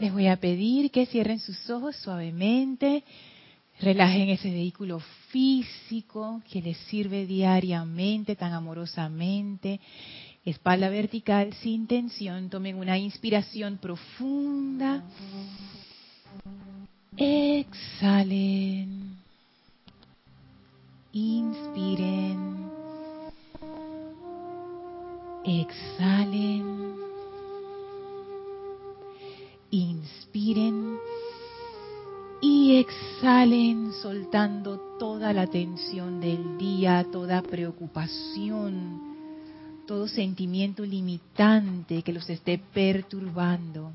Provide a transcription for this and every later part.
Les voy a pedir que cierren sus ojos suavemente, relajen ese vehículo físico que les sirve diariamente, tan amorosamente. Espalda vertical sin tensión. Tomen una inspiración profunda. Exhalen. Inspiren. Exhalen. Inspiren y exhalen soltando toda la tensión del día, toda preocupación, todo sentimiento limitante que los esté perturbando.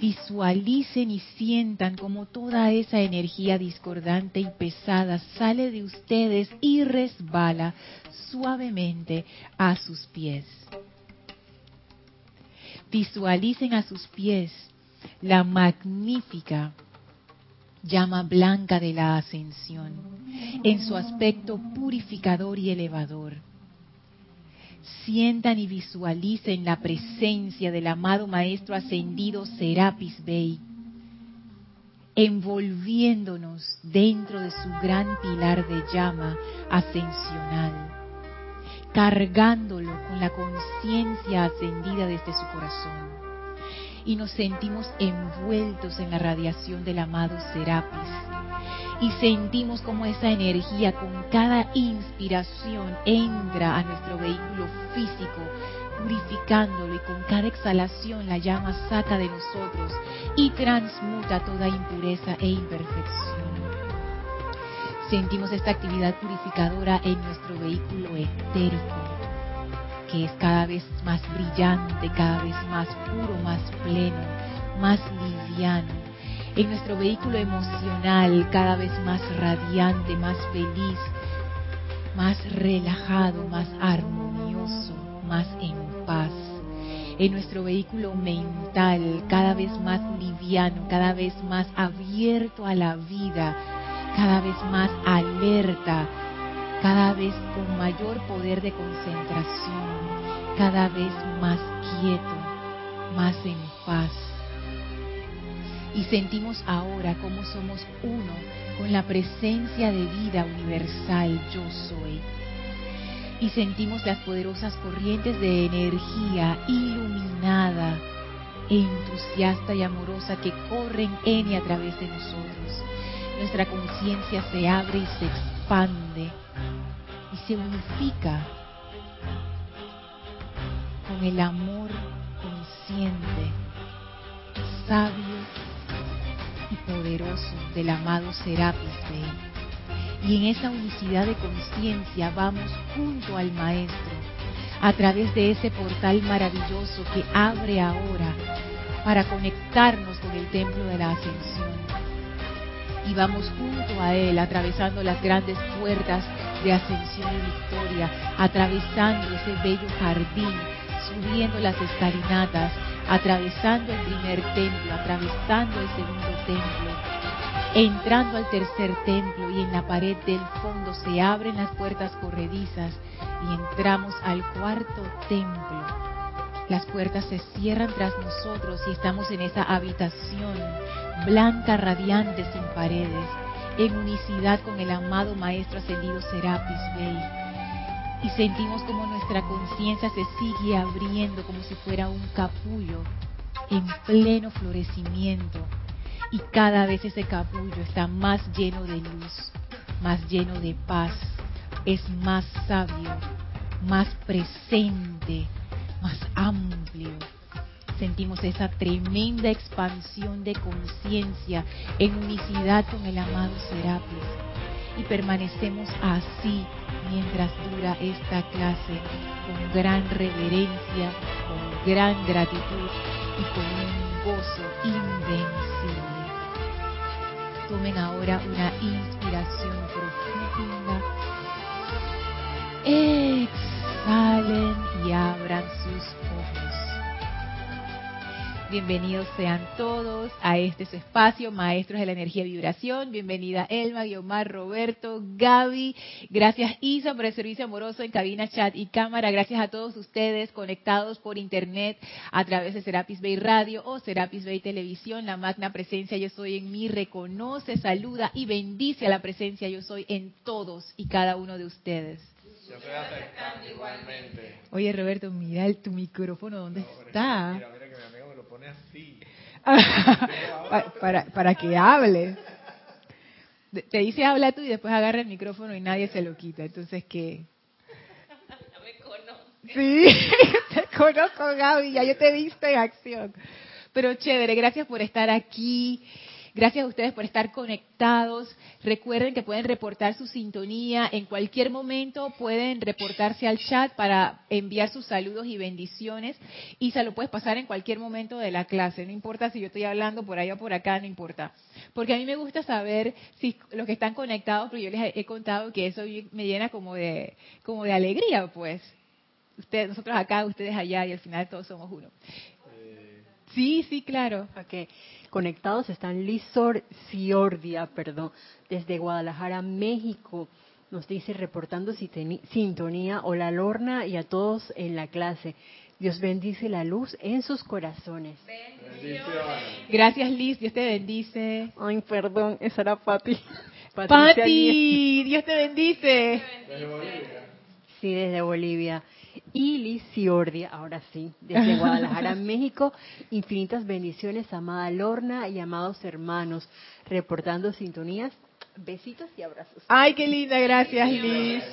Visualicen y sientan como toda esa energía discordante y pesada sale de ustedes y resbala suavemente a sus pies. Visualicen a sus pies la magnífica llama blanca de la ascensión en su aspecto purificador y elevador. Sientan y visualicen la presencia del amado Maestro Ascendido Serapis Bey, envolviéndonos dentro de su gran pilar de llama ascensional, cargándolo con la conciencia ascendida desde su corazón. Y nos sentimos envueltos en la radiación del amado Serapis y sentimos como esa energía con cada inspiración entra a nuestro vehículo físico, purificándolo y con cada exhalación la llama saca de nosotros y transmuta toda impureza e imperfección. Sentimos esta actividad purificadora en nuestro vehículo etérico, que es cada vez más brillante, cada vez más puro, más pleno, más liviano en nuestro vehículo emocional cada vez más radiante, más feliz, más relajado, más armonioso, más en paz. En nuestro vehículo mental cada vez más liviano, cada vez más abierto a la vida, cada vez más alerta, cada vez con mayor poder de concentración, cada vez más quieto, más en paz y sentimos ahora cómo somos uno con la presencia de vida universal yo soy. Y sentimos las poderosas corrientes de energía iluminada e entusiasta y amorosa que corren en y a través de nosotros. Nuestra conciencia se abre y se expande y se unifica con el amor consciente, sabio y poderoso del amado Serapis Bey. Y en esa unicidad de conciencia vamos junto al Maestro a través de ese portal maravilloso que abre ahora para conectarnos con el templo de la ascensión. Y vamos junto a Él, atravesando las grandes puertas de ascensión y victoria, atravesando ese bello jardín, subiendo las escalinatas, atravesando el primer templo, atravesando el segundo templo, entrando al tercer templo y en la pared del fondo se abren las puertas corredizas y entramos al cuarto templo. Las puertas se cierran tras nosotros y estamos en esa habitación blanca, radiante, sin paredes, en unicidad con el amado Maestro Ascendido Serapis Bey. Y sentimos como nuestra conciencia se sigue abriendo como si fuera un capullo en pleno florecimiento. Y cada vez ese capullo está más lleno de luz, más lleno de paz, es más sabio, más presente, más amplio. Sentimos esa tremenda expansión de conciencia en unicidad con el amado Serapis y permanecemos así mientras dura esta clase con gran reverencia, con gran gratitud y con un gozo invencible. Tomen ahora una inspiración profunda. Exhalen y abran sus ojos. Bienvenidos sean todos a este espacio, Maestros de la Energía y Vibración. Bienvenida Elma, Guiomar, Roberto, Gaby. Gracias Isa por el servicio amoroso en cabina, chat y cámara. Gracias a todos ustedes conectados por internet a través de Serapis Bay Radio o Serapis Bay Televisión. La magna presencia Yo Soy en mí reconoce, saluda y bendice a la presencia Yo Soy en todos y cada uno de ustedes. Yo estoy aceptando igualmente. Oye Roberto, mira el, tu micrófono, ¿dónde está? Mira, mira que mi amigo me lo pone así. para, para, para que hable. Te dice habla tú y después agarra el micrófono y nadie se lo quita. Entonces, ¿qué? Ya me conozco. Sí, te conozco, Gaby, ya yo te he visto en acción. Pero chévere, gracias por estar aquí. Gracias a ustedes por estar conectados. Recuerden que pueden reportar su sintonía en cualquier momento. Pueden reportarse al chat para enviar sus saludos y bendiciones. Y se lo puedes pasar en cualquier momento de la clase. No importa si yo estoy hablando por allá o por acá, no importa. Porque a mí me gusta saber si los que están conectados, pero yo les he contado que eso me llena como de, como de alegría, pues. Ustedes, nosotros acá, ustedes allá, y al final todos somos uno. Sí, sí, claro. Ok. Conectados están Lizor Ciordia, perdón, desde Guadalajara, México. Nos dice reportando sintonía, hola Lorna y a todos en la clase. Dios bendice la luz en sus corazones. Gracias Liz, Dios te bendice. Ay, perdón, esa era Patti. Patti, Dios te bendice. Desde Bolivia. Sí, desde Bolivia. Y Liz Ciordia, ahora sí, desde Guadalajara, México. Infinitas bendiciones, amada Lorna y amados hermanos, reportando sintonías. Besitos y abrazos. Ay, qué linda, gracias Liz.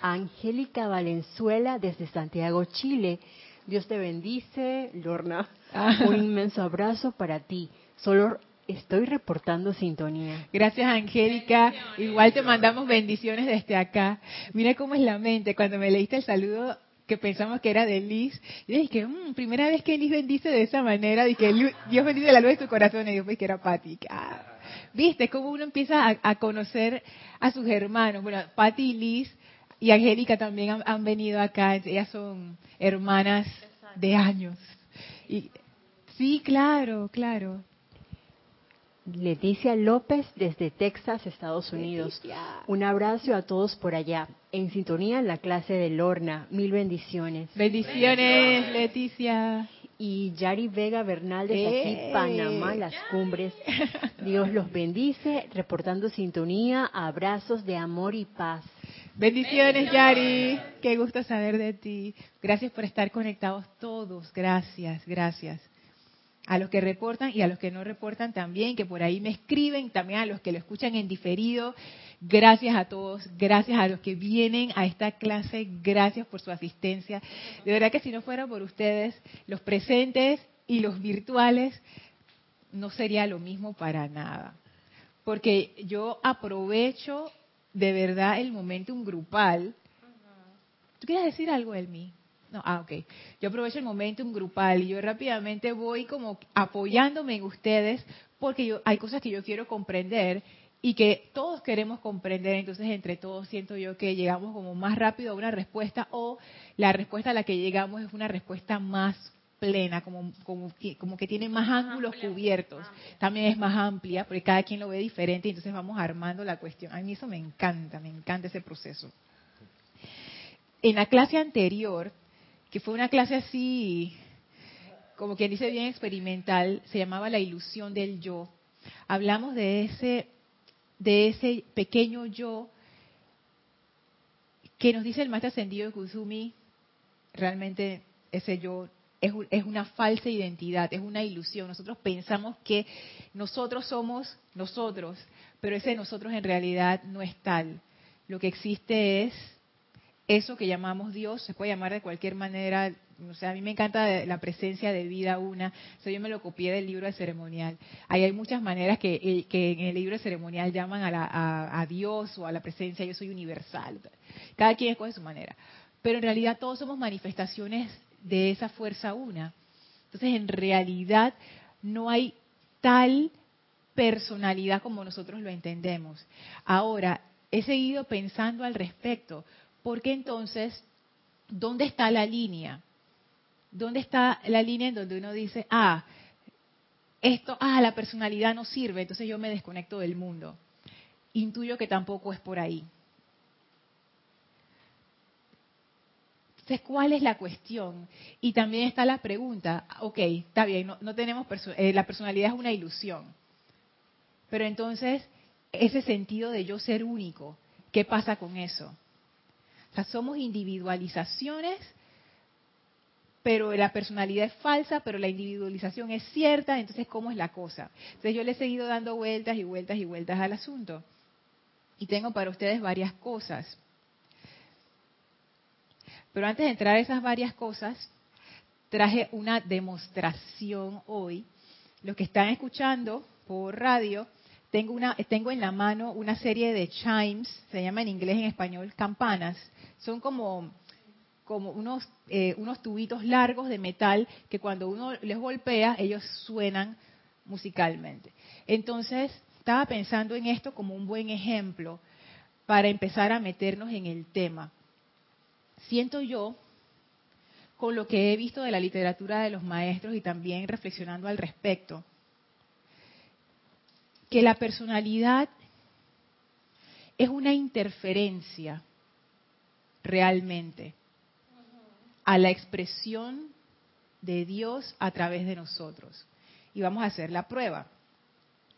Angélica Valenzuela desde Santiago, Chile. Dios te bendice, Lorna. Un inmenso abrazo para ti. Solo estoy reportando sintonía. Gracias, Angélica. Igual te mandamos bendiciones desde acá. Mira cómo es la mente. Cuando me leíste el saludo que pensamos que era de Liz, yo dije, mmm, primera vez que Liz bendice de esa manera, dije, Dios bendice la luz de tu corazón, y yo pues que era Pati. Ah, ¿Viste? Cómo uno empieza a, a, conocer a sus hermanos. Bueno, Pati y Liz y Angélica también han, han venido acá, ellas son hermanas de años. Y, sí, claro, claro. Leticia López desde Texas, Estados Unidos. Leticia. Un abrazo a todos por allá. En sintonía en la clase de Lorna. Mil bendiciones. Bendiciones, Leticia. Y Yari Vega Bernal desde ¡Eh! aquí, Panamá, Las Cumbres. Dios los bendice, reportando sintonía, abrazos de amor y paz. Bendiciones, Yari. Qué gusto saber de ti. Gracias por estar conectados todos. Gracias, gracias. A los que reportan y a los que no reportan también, que por ahí me escriben, también a los que lo escuchan en diferido. Gracias a todos, gracias a los que vienen a esta clase, gracias por su asistencia. De verdad que si no fuera por ustedes, los presentes y los virtuales, no sería lo mismo para nada. Porque yo aprovecho de verdad el momentum grupal. ¿Tú quieres decir algo, Elmi? No, ah, ok. Yo aprovecho el momentum grupal y yo rápidamente voy como apoyándome en ustedes porque yo, hay cosas que yo quiero comprender y que todos queremos comprender, entonces entre todos siento yo que llegamos como más rápido a una respuesta o la respuesta a la que llegamos es una respuesta más plena, como, como, que, como que tiene más ángulos cubiertos, también es más amplia, porque cada quien lo ve diferente, y entonces vamos armando la cuestión. A mí eso me encanta, me encanta ese proceso. En la clase anterior, que fue una clase así, como quien dice bien experimental, se llamaba la ilusión del yo. Hablamos de ese, de ese pequeño yo que nos dice el maestro ascendido de Kusumi, realmente ese yo es, es, una falsa identidad, es una ilusión. Nosotros pensamos que nosotros somos nosotros, pero ese nosotros en realidad no es tal. Lo que existe es eso que llamamos Dios, se puede llamar de cualquier manera. O sea, a mí me encanta la presencia de vida una. O sea, yo me lo copié del libro de ceremonial. Hay muchas maneras que, que en el libro de ceremonial llaman a, la, a, a Dios o a la presencia. Yo soy universal. Cada quien escoge su manera. Pero en realidad todos somos manifestaciones de esa fuerza una. Entonces, en realidad no hay tal personalidad como nosotros lo entendemos. Ahora, he seguido pensando al respecto, porque entonces, ¿dónde está la línea? ¿dónde está la línea en donde uno dice, ah, esto, ah, la personalidad no sirve, entonces yo me desconecto del mundo? Intuyo que tampoco es por ahí. Entonces, ¿cuál es la cuestión? Y también está la pregunta, ok, está bien, no, tenemos, eh, la personalidad es una ilusión, pero entonces, ese sentido de yo ser único, ¿qué pasa con eso? O sea, somos individualizaciones, pero la personalidad es falsa, pero la individualización es cierta, entonces ¿cómo es la cosa? Entonces yo le he seguido dando vueltas y vueltas y vueltas al asunto. Y tengo para ustedes varias cosas. Pero antes de entrar a esas varias cosas, traje una demostración hoy. Los que están escuchando por radio, tengo, una, tengo en la mano una serie de chimes, se llama en inglés en español campanas. Son como, eh, unos tubitos largos de metal que cuando uno les golpea, ellos suenan musicalmente. Entonces, estaba pensando en esto como un buen ejemplo para empezar a meternos en el tema siento yo, con lo que he visto de la literatura de los maestros y también reflexionando al respecto, que la personalidad es una interferencia realmente a la expresión de Dios a través de nosotros. Y vamos a hacer la prueba.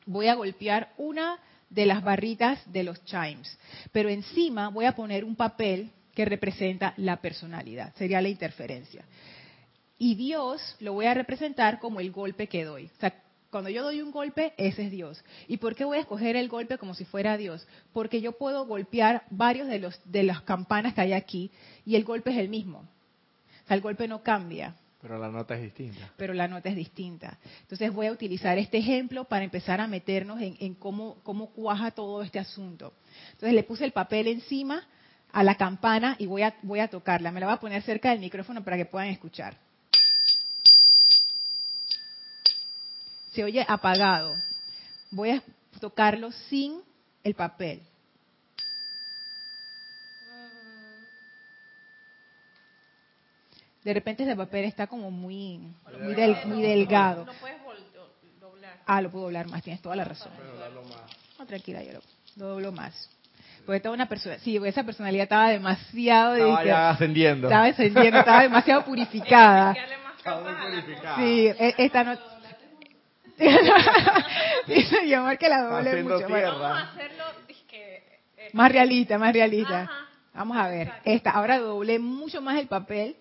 Voy a golpear una de las barritas de los chimes, pero encima voy a poner un papel que representa la personalidad, sería la interferencia. Y Dios lo voy a representar como el golpe que doy. O sea, cuando yo doy un golpe, ese es Dios. ¿Y por qué voy a escoger el golpe como si fuera Dios? Porque yo puedo golpear varios de los de las campanas que hay aquí y el golpe es el mismo. O sea, el golpe no cambia. Pero la nota es distinta. Pero la nota es distinta. Entonces voy a utilizar este ejemplo para empezar a meternos en, en cómo, cómo cuaja todo este asunto. Entonces le puse el papel encima a la campana y voy a, voy a tocarla. Me la voy a poner cerca del micrófono para que puedan escuchar. Se oye apagado. Voy a tocarlo sin el papel. De repente ese papel está como muy, muy, delgado. No puedes doblar. Ah, lo puedo doblar más, tienes toda la razón. No, tranquila, yo lo doblo más. Porque estaba una persona, sí, esa personalidad estaba demasiado... Estaba ya ascendiendo. Estaba ascendiendo, estaba demasiado purificada. Estaba muy purificada. Sí, e, esta no... Dice mi amor que la doble mucho. Vamos a hacerlo eh, más realista, más realista. Vamos a ver. Esta, ahora doblé mucho más el papel.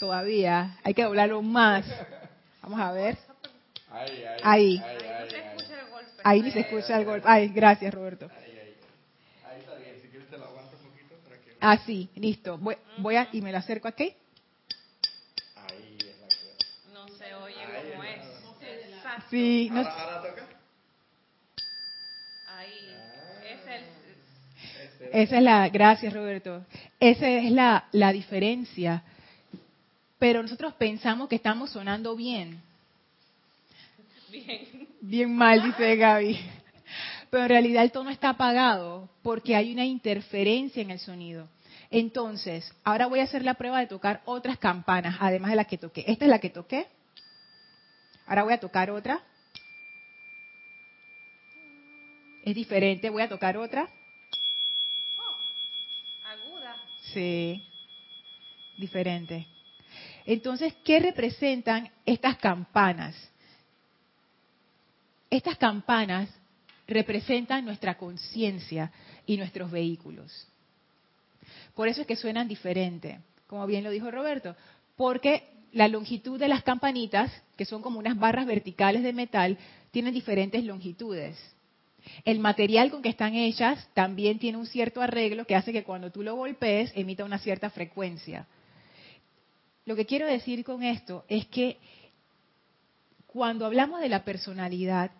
Todavía. Hay que doblarlo más. Vamos a ver. Ahí. ahí. ahí. Ahí ni se escucha el golpe. Ay, gracias, Roberto. Ahí está bien. Si quieres te lo aguanto un poquito para que... Ah, sí, listo. Voy, voy a, y me lo acerco aquí. Ahí es la que... No se oye como es. Sí. No... ¿Ahora, ¿Ahora toca? Ahí. Es el... Esa es la... Gracias, Roberto. Esa es la, la diferencia. Pero nosotros pensamos que estamos sonando bien. Bien bien mal, dice Gaby. Pero en realidad el tono está apagado porque hay una interferencia en el sonido. Entonces, ahora voy a hacer la prueba de tocar otras campanas, además de la que toqué. Esta es la que toqué. Ahora voy a tocar otra. Es diferente, voy a tocar otra. Oh, aguda. Sí, diferente. Entonces, ¿qué representan estas campanas? Estas campanas representan nuestra conciencia y nuestros vehículos. Por eso es que suenan diferente, como bien lo dijo Roberto, porque la longitud de las campanitas, que son como unas barras verticales de metal, tienen diferentes longitudes. El material con que están hechas también tiene un cierto arreglo que hace que cuando tú lo golpees emita una cierta frecuencia. Lo que quiero decir con esto es que cuando hablamos de la personalidad,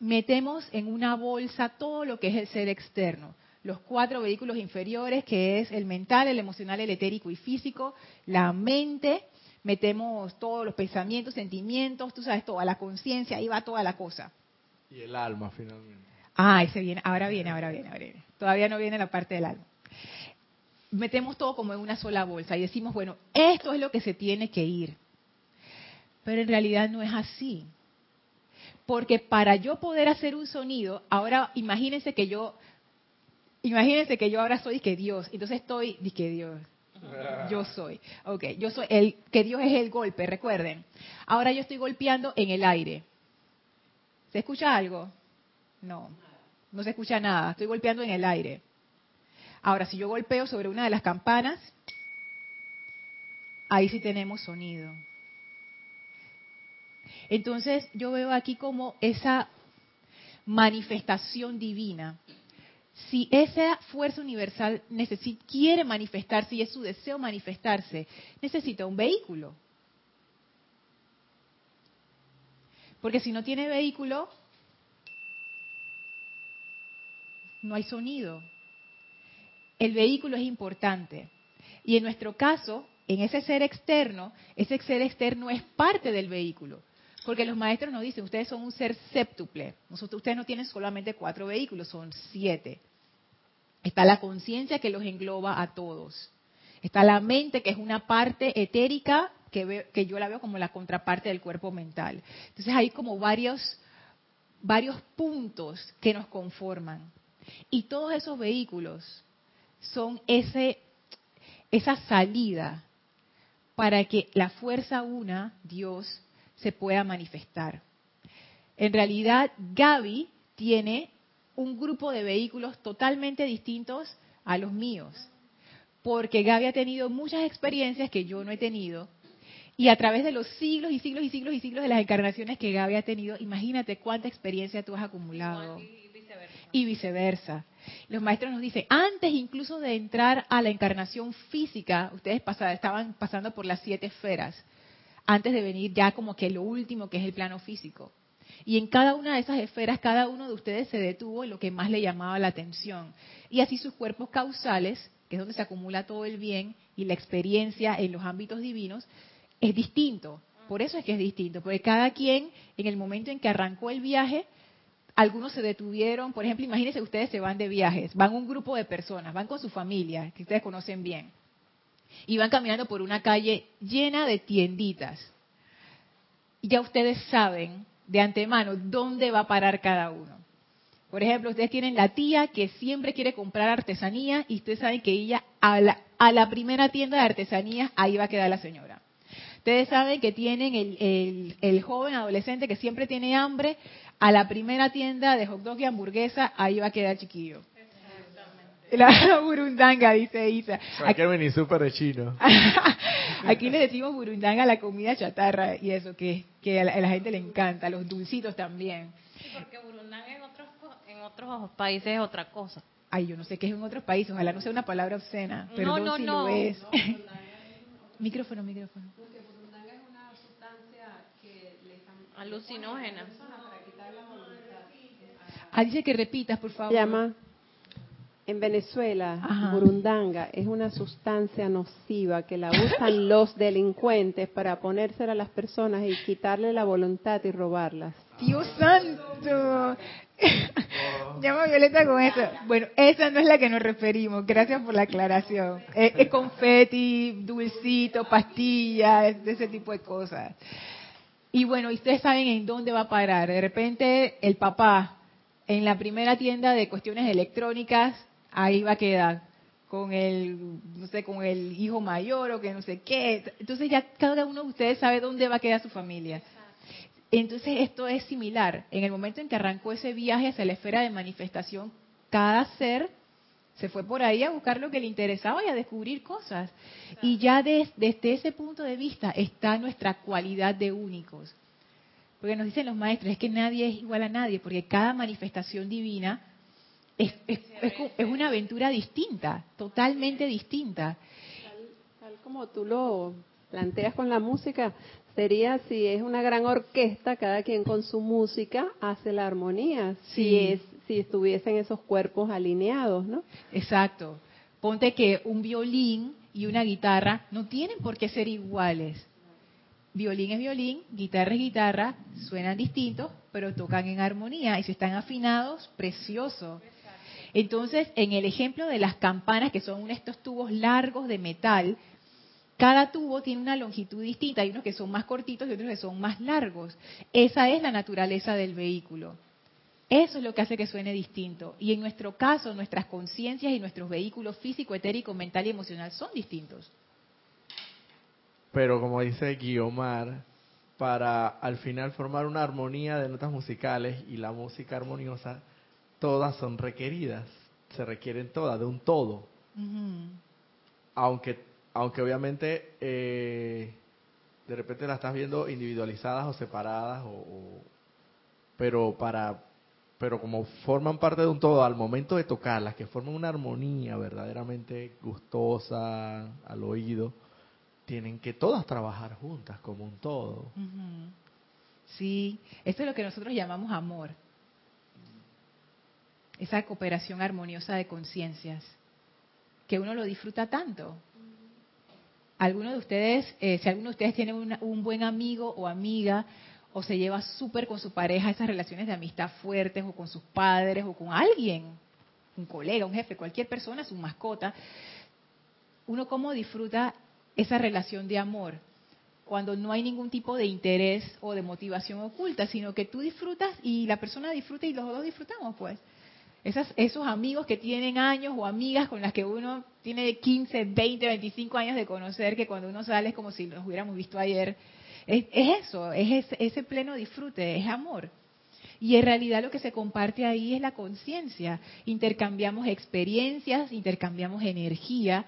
metemos en una bolsa todo lo que es el ser externo. Los cuatro vehículos inferiores, que es el mental, el emocional, el etérico y físico, la mente, metemos todos los pensamientos, sentimientos, tú sabes, toda la conciencia, ahí va toda la cosa. Y el alma, finalmente. Ah, ese viene, ahora viene, ahora viene, ahora viene. Todavía no viene la parte del alma. metemos todo como en una sola bolsa y decimos, bueno, esto es lo que se tiene que ir. Pero en realidad no es así. Porque para yo poder hacer un sonido, ahora imagínense que yo, imagínense que yo ahora soy que Dios, entonces estoy, que Dios, yo soy, ok, yo soy el, que Dios es el golpe, recuerden. Ahora yo estoy golpeando en el aire. ¿Se escucha algo? No, no se escucha nada, estoy golpeando en el aire. Ahora, si yo golpeo sobre una de las campanas, ahí sí tenemos sonido. Entonces yo veo aquí como esa manifestación divina. Si esa fuerza universal quiere manifestarse y es su deseo manifestarse, necesita un vehículo. Porque si no tiene vehículo, no hay sonido. El vehículo es importante. Y en nuestro caso, en ese ser externo, ese ser externo es parte del vehículo. Porque los maestros nos dicen, ustedes son un ser séptuple. ustedes no tienen solamente cuatro vehículos, son siete. Está la conciencia que los engloba a todos. Está la mente, que es una parte etérica que, que yo la veo como la contraparte del cuerpo mental. Entonces hay como varios, varios puntos que nos conforman. Y todos esos vehículos son ese, esa salida para que la fuerza una, Dios, se pueda manifestar. En realidad, Gaby tiene un grupo de vehículos totalmente distintos a los míos, porque Gaby ha tenido muchas experiencias que yo no he tenido, y a través de los siglos y siglos y siglos y siglos de las encarnaciones que Gaby ha tenido, imagínate cuánta experiencia tú has acumulado. Y viceversa. Los maestros nos dicen, antes incluso de entrar a la encarnación física, ustedes estaban pasando por las siete esferas antes de venir ya como que lo último que es el plano físico. Y en cada una de esas esferas, cada uno de ustedes se detuvo en lo que más le llamaba la atención. Y así sus cuerpos causales, que es donde se acumula todo el bien y la experiencia en los ámbitos divinos, es distinto. Por eso es que es distinto, porque cada quien, en el momento en que arrancó el viaje, algunos se detuvieron, por ejemplo, imagínense ustedes se van de viajes, van un grupo de personas, van con su familia, que ustedes conocen bien y van caminando por una calle llena de tienditas. Ya ustedes saben de antemano dónde va a parar cada uno. Por ejemplo, ustedes tienen la tía que siempre quiere comprar artesanía y ustedes saben que ella a la, a la primera tienda de artesanía ahí va a quedar la señora. Ustedes saben que tienen el, el, el, joven adolescente que siempre tiene hambre, a la primera tienda de hot dog y hamburguesa, ahí va a quedar chiquillo. La burundanga, dice Isa. Aquí mini súper de chino. Aquí le decimos burundanga a la comida chatarra y eso que, que a, la, gente le encanta, los dulcitos también. Sí, porque burundanga en otros, en otros países es otra cosa. Ay, yo no sé qué es en otros países, ojalá no sea una palabra obscena. pero no, no, si no. lo es. micrófono, micrófono. Porque burundanga es una sustancia que le están... Alucinógena. Ah, dice que repitas, por favor. Llama en Venezuela, burundanga es una sustancia nociva que la usan los delincuentes para ponérsela a las personas y quitarle la voluntad y robarlas. Dios santo. Llama Violeta con eso. Bueno, esa no es la que nos referimos. Gracias por la aclaración. Es, confeti, dulcito, pastillas, de ese tipo de cosas. Y bueno, ustedes saben en dónde va a parar. De repente, el papá en la primera tienda de cuestiones electrónicas ahí va a quedar con el, no sé, con el hijo mayor o que no sé qué. Entonces ya cada uno de ustedes sabe dónde va a quedar su familia. Entonces esto es similar. En el momento en que arrancó ese viaje hacia la esfera de manifestación, cada ser se fue por ahí a buscar lo que le interesaba y a descubrir cosas. Y ya desde ese punto de vista está nuestra cualidad de únicos. Porque nos dicen los maestros, es que nadie es igual a nadie, porque cada manifestación divina es, es, una aventura distinta, totalmente distinta. Tal, como tú lo planteas con la música, sería si es una gran orquesta, cada quien con su música hace la armonía, si es si estuviesen esos cuerpos alineados, ¿no? Exacto. Ponte que un violín y una guitarra no tienen por qué ser iguales. Violín es violín, guitarra es guitarra, suenan distintos, pero tocan en armonía y si están afinados, precioso. Entonces, en el ejemplo de las campanas, que son estos tubos largos de metal, cada tubo tiene una longitud distinta, hay unos que son más cortitos y otros que son más largos. Esa es la naturaleza del vehículo. Eso es lo que hace que suene distinto. Y en nuestro caso, nuestras conciencias y nuestros vehículos físico, etérico, mental y emocional son distintos. Pero como dice Guiomar, para al final formar una armonía de notas musicales y la música armoniosa, todas son requeridas, se requieren todas, de un todo. Aunque aunque obviamente eh, de repente las estás viendo individualizadas o separadas, o, pero para pero como forman parte de un todo al momento de tocarlas, que forman una armonía verdaderamente gustosa al oído, tienen que todas trabajar juntas como un todo. Sí, esto es lo que nosotros llamamos amor. Esa cooperación armoniosa de conciencias, que uno lo disfruta tanto. Algunos de ustedes, eh, si alguno de ustedes tiene un buen amigo o amiga, o se lleva súper con su pareja, esas relaciones de amistad fuertes, o con sus padres, o con alguien, un colega, un jefe, cualquier persona, su mascota, uno cómo disfruta esa relación de amor cuando no hay ningún tipo de interés o de motivación oculta, sino que tú disfrutas y la persona disfruta y los dos disfrutamos, pues esos amigos que tienen años o amigas con las que uno tiene 15, 20, 25 años de conocer, que cuando uno sale es como si los hubiéramos visto ayer. Es, eso, es ese, pleno disfrute, es amor. Y en realidad lo que se comparte ahí es la conciencia. Intercambiamos experiencias, intercambiamos energía,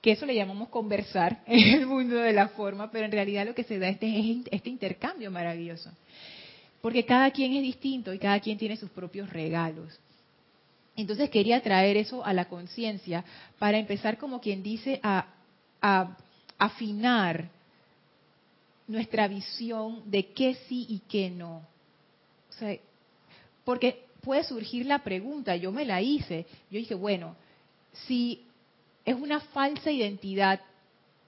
que eso le llamamos conversar en el mundo de la forma, pero en realidad lo que se da este, es este intercambio maravilloso. Porque cada quien es distinto y cada quien tiene sus propios regalos. Entonces quería traer eso a la conciencia para empezar, como quien dice, a, afinar nuestra visión de qué sí y qué no. porque puede surgir la pregunta, yo me la hice, yo dije, bueno, si es una falsa identidad,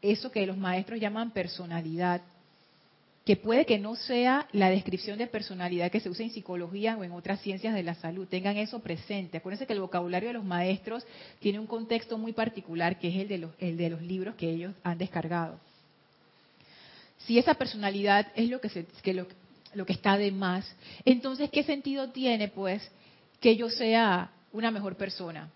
eso que los maestros llaman personalidad, que puede que no sea la descripción de personalidad que se usa en psicología o en otras ciencias de la salud. Tengan eso presente. Acuérdense que el vocabulario de los maestros tiene un contexto muy particular, que es el de los, el de los libros que ellos han descargado. Si esa personalidad es lo que, se, lo que está de más, entonces, ¿qué sentido tiene, pues, que yo sea una mejor persona?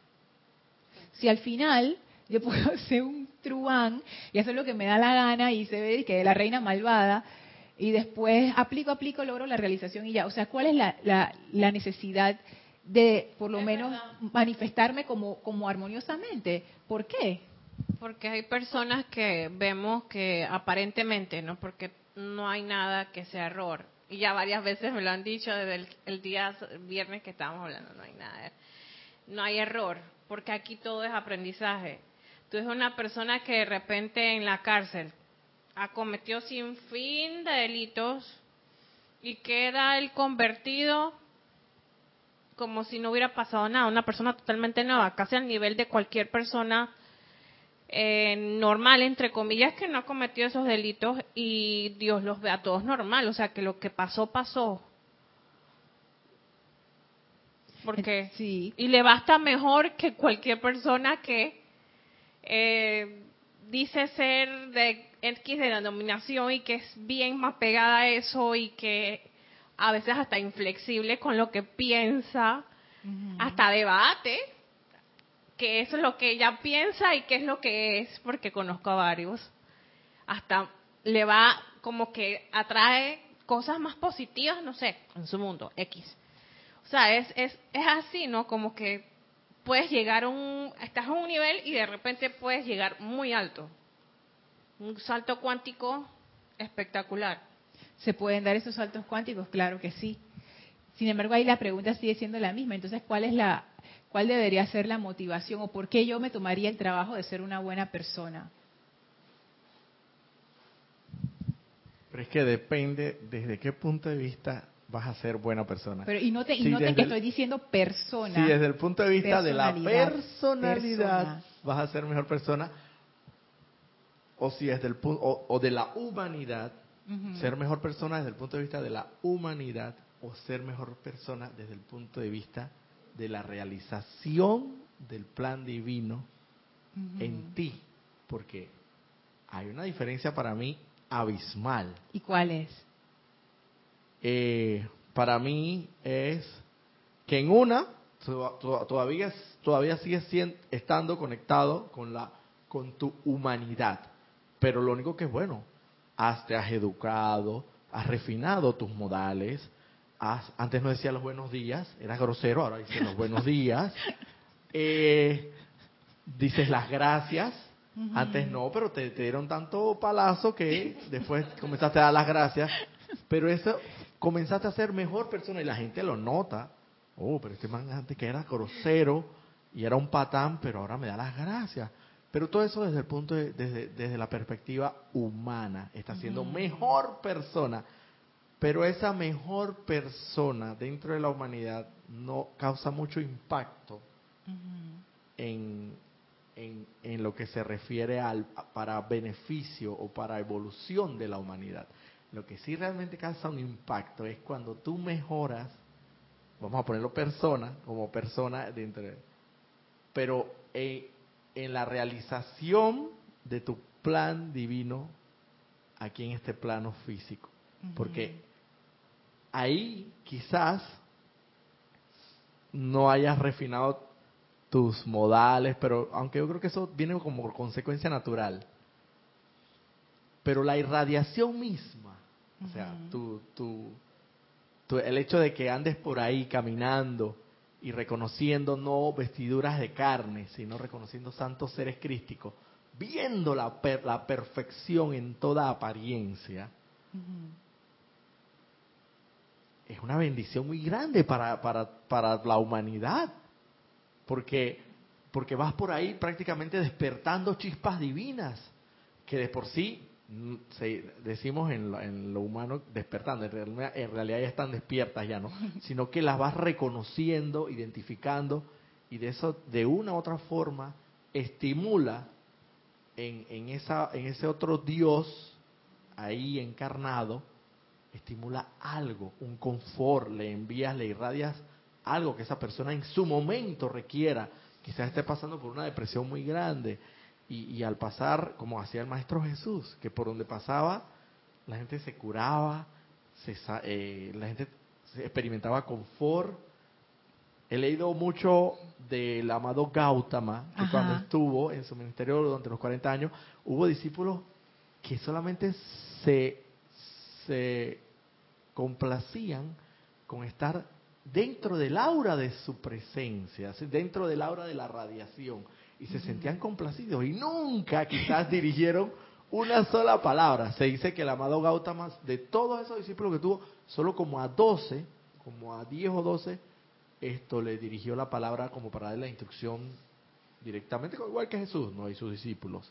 Si al final yo puedo ser un truán y hacer lo que me da la gana y se ve que la reina malvada, y después aplico, aplico, logro la realización y ya. O sea, ¿cuál es la, la, necesidad de, por lo menos, manifestarme como, como armoniosamente? ¿Por qué? Porque hay personas que vemos que aparentemente, ¿no? Porque no hay nada que sea error. Y ya varias veces me lo han dicho desde el, día viernes que estábamos hablando, no hay nada. No hay error, porque aquí todo es aprendizaje. Tú eres una persona que de repente en la cárcel acometió sin fin de delitos y queda el convertido como si no hubiera pasado nada, una persona totalmente nueva, casi al nivel de cualquier persona eh, normal, entre comillas, que no ha cometido esos delitos y Dios los ve a todos normal, o sea que lo que pasó, pasó. Porque sí. y le basta mejor que cualquier persona que eh, dice ser de X de la denominación y que es bien más pegada a eso y que a veces hasta inflexible con lo que piensa, hasta debate, que eso es lo que ella piensa y qué es lo que es, porque conozco a varios, hasta le va como que atrae cosas más positivas, no sé, en su mundo, X. O sea, es, es, es así, ¿no? Como que puedes llegar a un, estás a un nivel y de repente puedes llegar muy alto un salto cuántico espectacular. ¿Se pueden dar esos saltos cuánticos? Claro que sí. Sin embargo, ahí la pregunta sigue siendo la misma. Entonces, ¿cuál es la cuál debería ser la motivación o por qué yo me tomaría el trabajo de ser una buena persona? Pero es que depende desde qué punto de vista vas a ser buena persona. Pero y note, y note que estoy diciendo persona. Si desde el punto de vista de la personalidad vas a ser mejor persona, o si es del o, de la humanidad, ser mejor persona desde el punto de vista de la humanidad o ser mejor persona desde el punto de vista de la realización del plan divino en ti, porque hay una diferencia para mí abismal. ¿Y cuál es? Eh, para mí es que en una todavía todavía sigues estando conectado con la con tu humanidad, pero lo único que es bueno, has, te has educado, has refinado tus modales, antes no decía los buenos días, eras grosero, ahora dices los buenos días, eh, dices las gracias, antes no, pero te, dieron tanto palazo que después comenzaste a dar las gracias, pero eso comenzaste a ser mejor persona y la gente lo nota. Oh, pero este man antes que era grosero y era un patán, pero ahora me da las gracias. Pero todo eso desde el punto de, desde, desde la perspectiva humana, está siendo mejor persona. Pero esa mejor persona dentro de la humanidad no causa mucho impacto en, en, lo que se refiere al para beneficio o para evolución de la humanidad. Lo que sí realmente causa un impacto es cuando tú mejoras, vamos a ponerlo persona, como persona dentro de, pero en, en la realización de tu plan divino aquí en este plano físico. Porque ahí quizás no hayas refinado tus modales, pero aunque yo creo que eso viene como consecuencia natural. Pero la irradiación misma, o sea, tu, tu, el hecho de que andes por ahí caminando y reconociendo no vestiduras de carne, sino reconociendo santos seres crísticos, viendo la, la perfección en toda apariencia, es una bendición muy grande para, para, para la humanidad porque, porque vas por ahí prácticamente despertando chispas divinas, que de por sí mm, decimos en lo, humano despertando, en realidad, en realidad ya están despiertas ya, ¿no? Sino que las vas reconociendo, identificando y de eso de una u otra forma estimula en, en, esa, en ese otro Dios ahí encarnado, estimula algo, un confort, le envías, le irradias algo que esa persona en su momento requiera. Quizás esté pasando por una depresión muy grande. Y, al pasar, como hacía el Maestro Jesús, que por donde pasaba, la gente se curaba, se, eh, la gente experimentaba confort. He leído mucho del amado Gautama, que cuando estuvo en su ministerio durante los 40 años, hubo discípulos que solamente se, se complacían con estar dentro del aura de su presencia, dentro del aura de la radiación, y se sentían complacidos y nunca quizás dirigieron una sola palabra. Se dice que el amado Gautama, de todos esos discípulos que tuvo, solo como a 12, como a 10 o 12, esto le dirigió la palabra como para dar la instrucción directamente, igual que Jesús, ¿no? Y sus discípulos.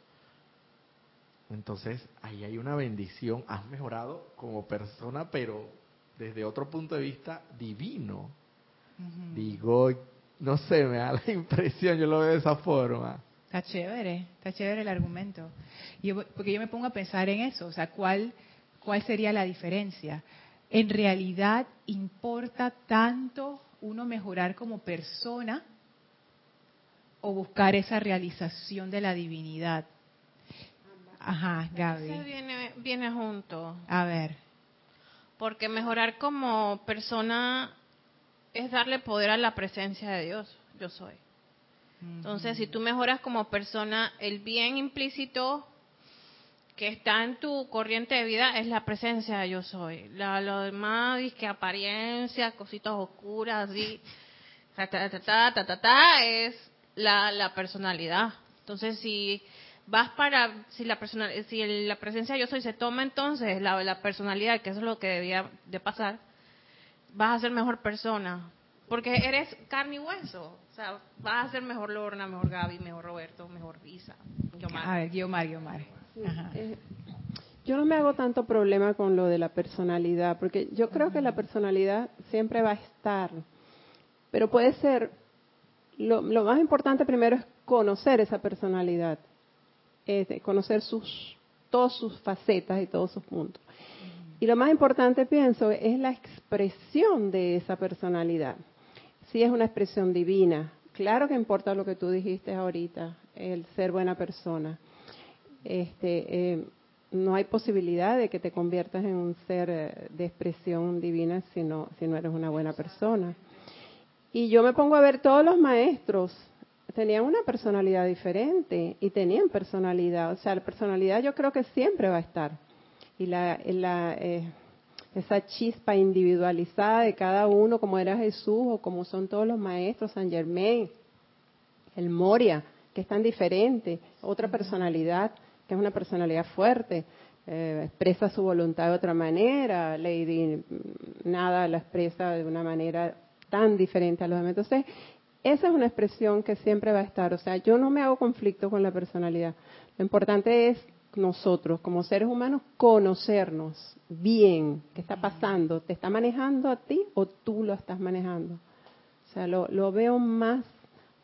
Entonces, ahí hay una bendición. Has mejorado como persona, pero desde otro punto de vista divino. Digo, no sé, me da la impresión, yo lo veo de esa forma. Está chévere, está chévere el argumento. porque yo me pongo a pensar en eso, o sea, ¿cuál, ¿cuál sería la diferencia? ¿En realidad importa tanto uno mejorar como persona o buscar esa realización de la divinidad? Ajá, Gaby. Eso viene, viene junto. A ver porque mejorar como persona es darle poder a la presencia de Dios, yo soy. Entonces, si tú mejoras como persona, el bien implícito que está en tu corriente de vida es la presencia de yo soy. La, lo demás es que apariencia, cositas oscuras, así, ta, ta, ta, ta, ta, es la, la personalidad. Entonces, si vas para, si la, persona, si la presencia yo soy se toma entonces la, la personalidad, que eso es lo que debía de pasar, vas a ser mejor persona. Porque eres carne y hueso. O sea, vas a ser mejor Lorna, mejor Gaby, mejor Roberto, mejor Isa. A ver, Guiomar, Guiomar. Eh, yo no me hago tanto problema con lo de la personalidad, porque yo creo que la personalidad siempre va a estar. Pero puede ser, lo, lo más importante primero es conocer esa personalidad es conocer sus, todas sus facetas y todos sus puntos. Y lo más importante, pienso, es la expresión de esa personalidad. sí es una expresión divina. Claro que importa lo que tú dijiste ahorita, el ser buena persona. Este, eh, no hay posibilidad de que te conviertas en un ser eh, de expresión divina si no, si no eres una buena persona. Y yo me pongo a ver todos los maestros, tenían una personalidad diferente y tenían personalidad. O sea, la personalidad yo creo que siempre va a estar. Y la, la eh, esa chispa individualizada de cada uno, como era Jesús o como son todos los maestros, San Germain, el Moria, que es tan diferente, otra personalidad, que es una personalidad fuerte, eh, expresa su voluntad de otra manera, Lady nada la expresa de una manera tan diferente a los demás. Entonces, esa es una expresión que siempre va a estar. O sea, yo no me hago conflicto con la personalidad. Lo importante es nosotros, como seres humanos, conocernos bien qué está pasando. ¿Te está manejando a ti o tú lo estás manejando? O sea, lo, lo veo más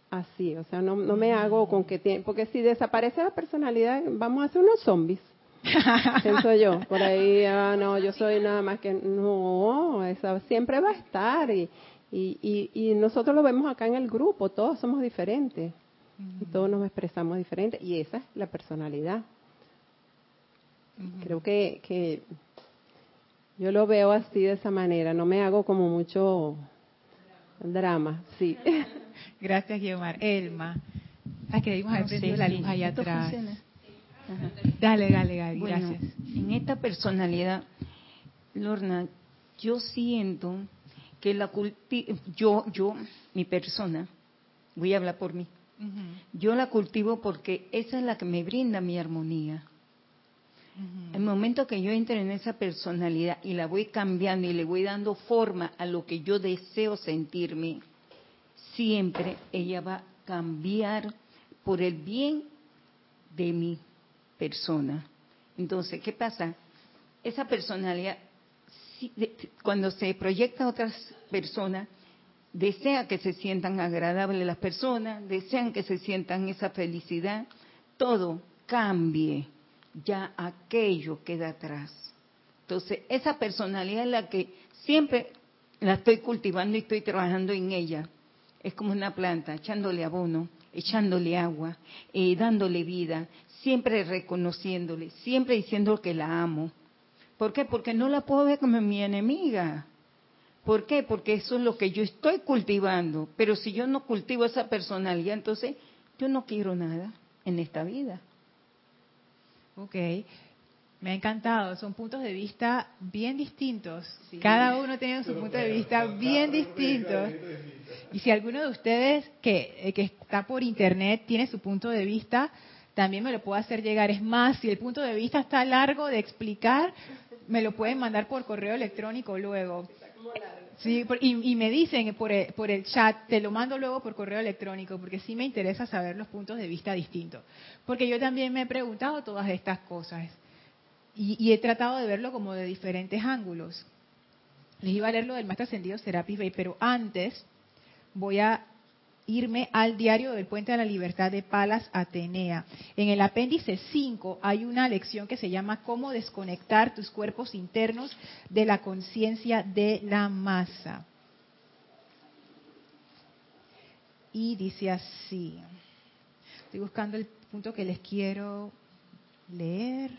así. O sea, no, no me hago con que tiene. Porque si desaparece la personalidad, vamos a ser unos zombies. Pienso yo. Por ahí, ah, no, yo soy nada más que. No, esa siempre va a estar. Y, y, y, nosotros lo vemos acá en el grupo, todos somos diferentes y todos nos expresamos diferentes y esa es la personalidad. Creo que, que yo lo veo así de esa manera, no me hago como mucho drama, sí. Gracias, Guiomar. Elma. Ah, que dimos no la luz allá atrás. Dale, dale, dale, gracias. En esta personalidad, Lorna, yo siento que la cultivo, yo, yo, mi persona, voy a hablar por mí, yo la cultivo porque esa es la que me brinda mi armonía. El momento que yo entre en esa personalidad y la voy cambiando y le voy dando forma a lo que yo deseo sentirme, siempre ella va a cambiar por el bien de mi persona. Entonces, ¿qué pasa? Esa personalidad cuando se proyecta a otras personas, desea que se sientan agradables las personas, desean que se sientan esa felicidad, todo cambie, ya aquello queda atrás. Entonces, esa personalidad es la que siempre la estoy cultivando y estoy trabajando en ella. Es como una planta, echándole abono, echándole agua, eh, dándole vida, siempre reconociéndole, siempre diciendo que la amo, ¿Por qué? Porque no la puedo ver como mi enemiga. ¿Por qué? Porque eso es lo que yo estoy cultivando. Pero si yo no cultivo esa personalidad, entonces yo no quiero nada en esta vida. Ok. Me ha encantado. Son puntos de vista bien distintos. Cada uno tiene su punto de vista bien distinto. Y si alguno de ustedes que, eh, que está por internet tiene su punto de vista, también me lo puedo hacer llegar. Es más, si el punto de vista está largo de explicar, me lo pueden mandar por correo electrónico luego. Sí, y, me dicen por el, por el chat, te lo mando luego por correo electrónico, porque sí me interesa saber los puntos de vista distintos. Porque yo también me he preguntado todas estas cosas y, he tratado de verlo como de diferentes ángulos. Les iba a leer lo del Maestro Ascendido Serapis Bay, pero antes voy a irme al diario del Puente de la Libertad de Palas Atenea. En el apéndice 5 hay una lección que se llama Cómo desconectar tus cuerpos internos de la conciencia de la masa. Y dice así, estoy buscando el punto que les quiero leer.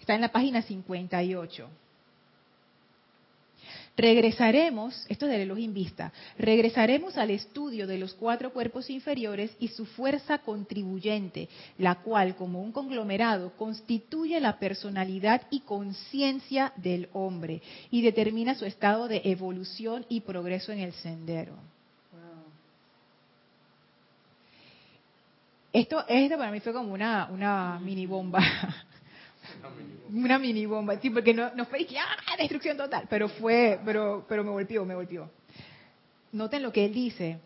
Está en la página 58. Regresaremos, esto es de Elohim Vista, regresaremos al estudio de los cuatro cuerpos inferiores y su fuerza contribuyente, la cual como un conglomerado constituye la personalidad y conciencia del hombre y determina su estado de evolución y progreso en el sendero. Esto, esto para mí fue como una, una mini bomba. Una mini bomba, sí, porque no, fue ¡ah! destrucción total, pero fue, pero, pero me golpeó, me golpeó. Noten lo que él dice.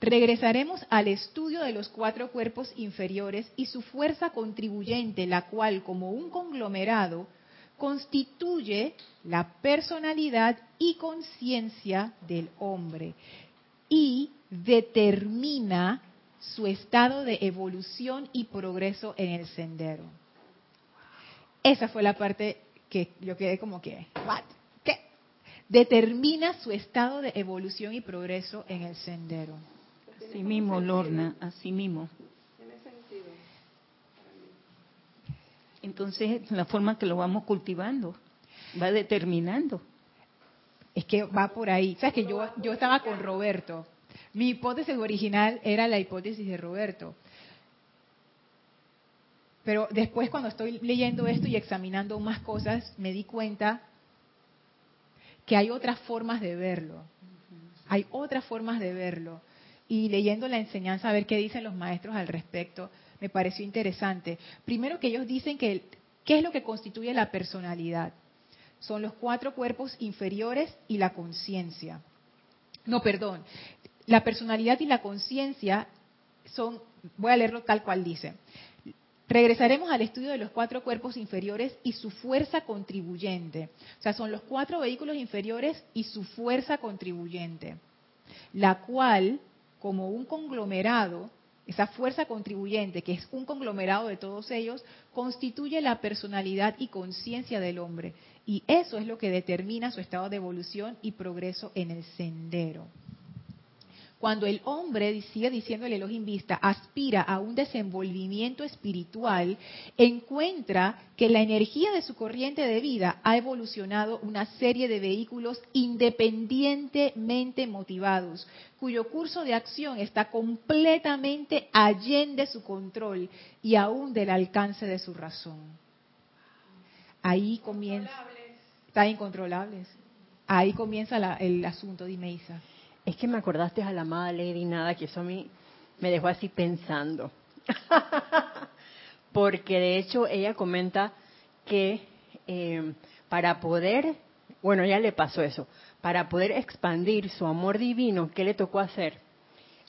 Regresaremos al estudio de los cuatro cuerpos inferiores y su fuerza contribuyente, la cual, como un conglomerado, constituye la personalidad y conciencia del hombre y determina su estado de evolución y progreso en el sendero. Esa fue la parte que yo quedé como que, ¿what? ¿Qué? determina su estado de evolución y progreso en el sendero. Así mismo, Lorna, así mismo. Entonces, la forma que lo vamos cultivando va determinando. Es que va por ahí. Sabes que yo, yo estaba con Roberto. Mi hipótesis original era la hipótesis de Roberto. Pero después cuando estoy leyendo esto y examinando más cosas, me di cuenta que hay otras formas de verlo. Hay otras formas de verlo. Y leyendo la enseñanza, a ver qué dicen los maestros al respecto, me pareció interesante. Primero que ellos dicen que, ¿qué es lo que constituye la personalidad? Son los cuatro cuerpos inferiores y la conciencia. No, perdón. La personalidad y la conciencia son, voy a leerlo tal cual dice. Regresaremos al estudio de los cuatro cuerpos inferiores y su fuerza contribuyente. O sea, son los cuatro vehículos inferiores y su fuerza contribuyente, la cual, como un conglomerado, esa fuerza contribuyente, que es un conglomerado de todos ellos, constituye la personalidad y conciencia del hombre. Y eso es lo que determina su estado de evolución y progreso en el sendero. Cuando el hombre, sigue diciendo el Elohim Vista, aspira a un desenvolvimiento espiritual, encuentra que la energía de su corriente de vida ha evolucionado una serie de vehículos independientemente motivados, cuyo curso de acción está completamente allende su control y aún del alcance de su razón. Ahí comienza. Está incontrolables. Ahí comienza el asunto, dime Isa. Es que me acordaste a la amada Lady Nada, que eso a mí me dejó así pensando. Porque de hecho ella comenta que eh, para poder, bueno, ya le pasó eso, para poder expandir su amor divino, ¿qué le tocó hacer?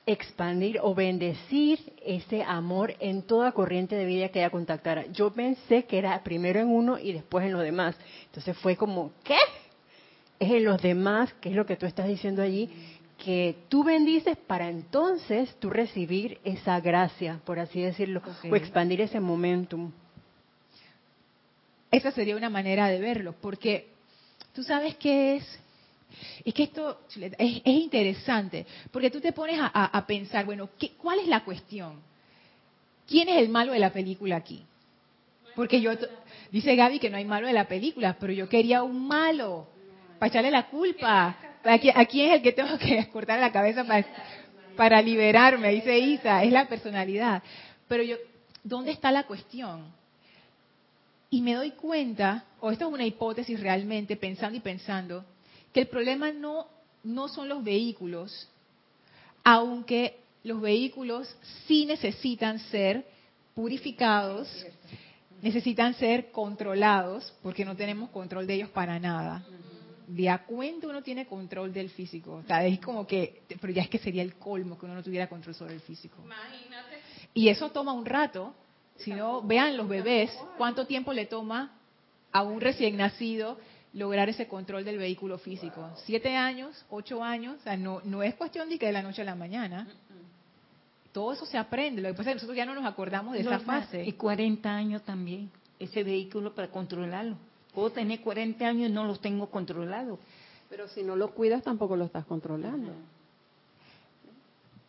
Expandir o bendecir ese amor en toda corriente de vida que ella contactara. Yo pensé que era primero en uno y después en los demás. Entonces fue como, ¿qué? Es en los demás, que es lo que tú estás diciendo allí, que tú bendices para entonces tú recibir esa gracia, por así decirlo, o expandir ese momentum. Esa sería una manera de verlo, porque tú sabes qué es. Es que esto es, interesante, porque tú te pones a, pensar, bueno, ¿qué, ¿cuál es la cuestión? ¿Quién es el malo de la película aquí? Porque yo, dice Gaby que no hay malo de la película, pero yo quería un malo, para echarle la culpa. Aquí, aquí es el que tengo que cortar la cabeza para, para liberarme, dice Isa, es la personalidad. Pero yo, ¿dónde está la cuestión? Y me doy cuenta, o esto es una hipótesis realmente, pensando y pensando, que el problema no, no son los vehículos, aunque los vehículos sí necesitan ser purificados, necesitan ser controlados, porque no tenemos control de ellos para nada de a cuenta uno tiene control del físico. O sea, es como que, pero ya es que sería el colmo que uno no tuviera control sobre el físico. Imagínate. Y eso toma un rato. Si no, vean los bebés, cuánto tiempo le toma a un recién nacido lograr ese control del vehículo físico. Siete años, ocho años, o sea, no, no es cuestión de que de la noche a la mañana. Todo eso se aprende. Lo que pasa es que nosotros ya no nos acordamos de esa fase. Y 40 años también, ese vehículo para controlarlo. Puedo tener 40 años y no los tengo controlados. Pero si no lo cuidas, tampoco lo estás controlando.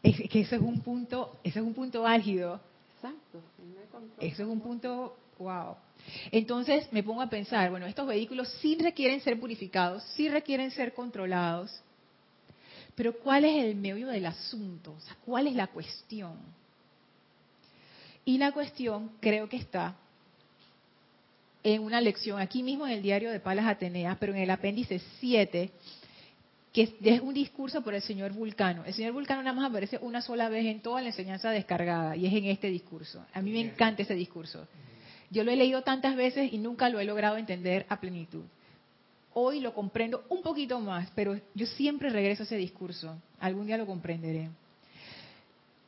Es que ese es un punto, ese es un punto álgido. Exacto. Eso es un punto, wow. Entonces me pongo a pensar, bueno, estos vehículos sí requieren ser purificados, sí requieren ser controlados, pero ¿cuál es el medio del asunto? O sea, ¿cuál es la cuestión? Y la cuestión creo que está en una lección, aquí mismo en el diario de Palas Atenea, pero en el apéndice 7, que es un discurso por el señor Vulcano. El señor Vulcano nada más aparece una sola vez en toda la enseñanza descargada, y es en este discurso. A mí me encanta ese discurso. Yo lo he leído tantas veces y nunca lo he logrado entender a plenitud. Hoy lo comprendo un poquito más, pero yo siempre regreso a ese discurso. Algún día lo comprenderé.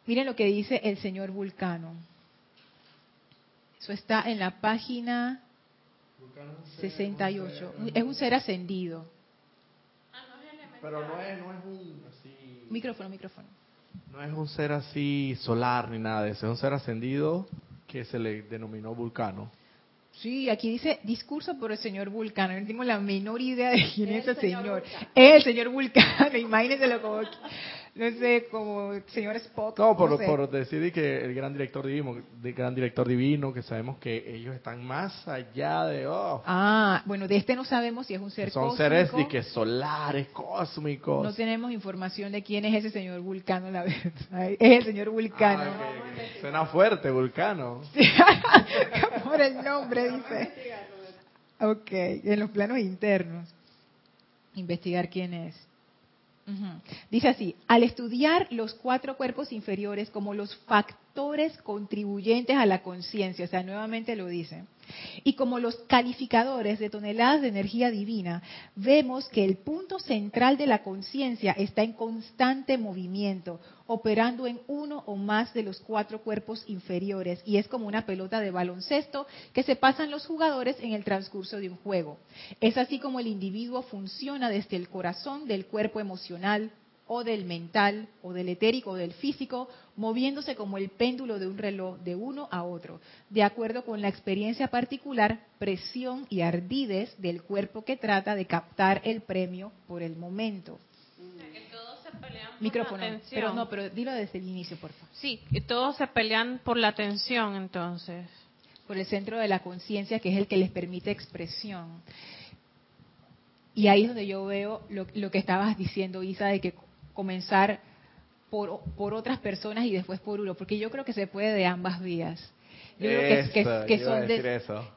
Miren lo que dice el señor Vulcano. Eso está en la página 68. Es un ser ascendido. Pero no es, no es un así... Micrófono, micrófono. No es un ser así solar ni nada de eso. Es un ser ascendido que se le denominó vulcano. Sí, aquí dice discurso por el señor Vulcano. No tengo la menor idea de quién es, ese señor. Es el señor Vulcano, imagínenselo como no sé, como el señor Spock. No, por, por decir que el gran director divino, el gran director divino, que sabemos que ellos están más allá de... Oh, ah, bueno, de este no sabemos si es un ser Son seres que solares, cósmicos. No tenemos información de quién es ese señor Vulcano, la verdad. Es el señor Vulcano. Ah, Suena fuerte, Vulcano. por el nombre, dice. Ok, en los planos internos. Investigar quién es. Dice así, al estudiar los cuatro cuerpos inferiores como los factores contribuyentes a la conciencia, o sea, nuevamente lo dice, y como los calificadores de toneladas de energía divina, vemos que el punto central de la conciencia está en constante movimiento, operando en uno o más de los cuatro cuerpos inferiores, y es como una pelota de baloncesto que se pasan los jugadores en el transcurso de un juego. Es así como el individuo funciona desde el corazón del cuerpo emocional, o del mental, o del etérico, o del físico, moviéndose como el péndulo de un reloj de uno a otro, de acuerdo con la experiencia particular, presión y ardidez del cuerpo que trata de captar el premio por el momento. Micrófono, pero no, pero dilo desde el inicio, por favor. Sí, y todos se pelean por la atención, entonces. Por el centro de la conciencia, que es el que les permite expresión. Y ahí es donde yo veo lo, lo que estabas diciendo, Isa, de que comenzar por, por otras personas y después por uno, porque yo creo que se puede de ambas vías. Yo creo que, que, son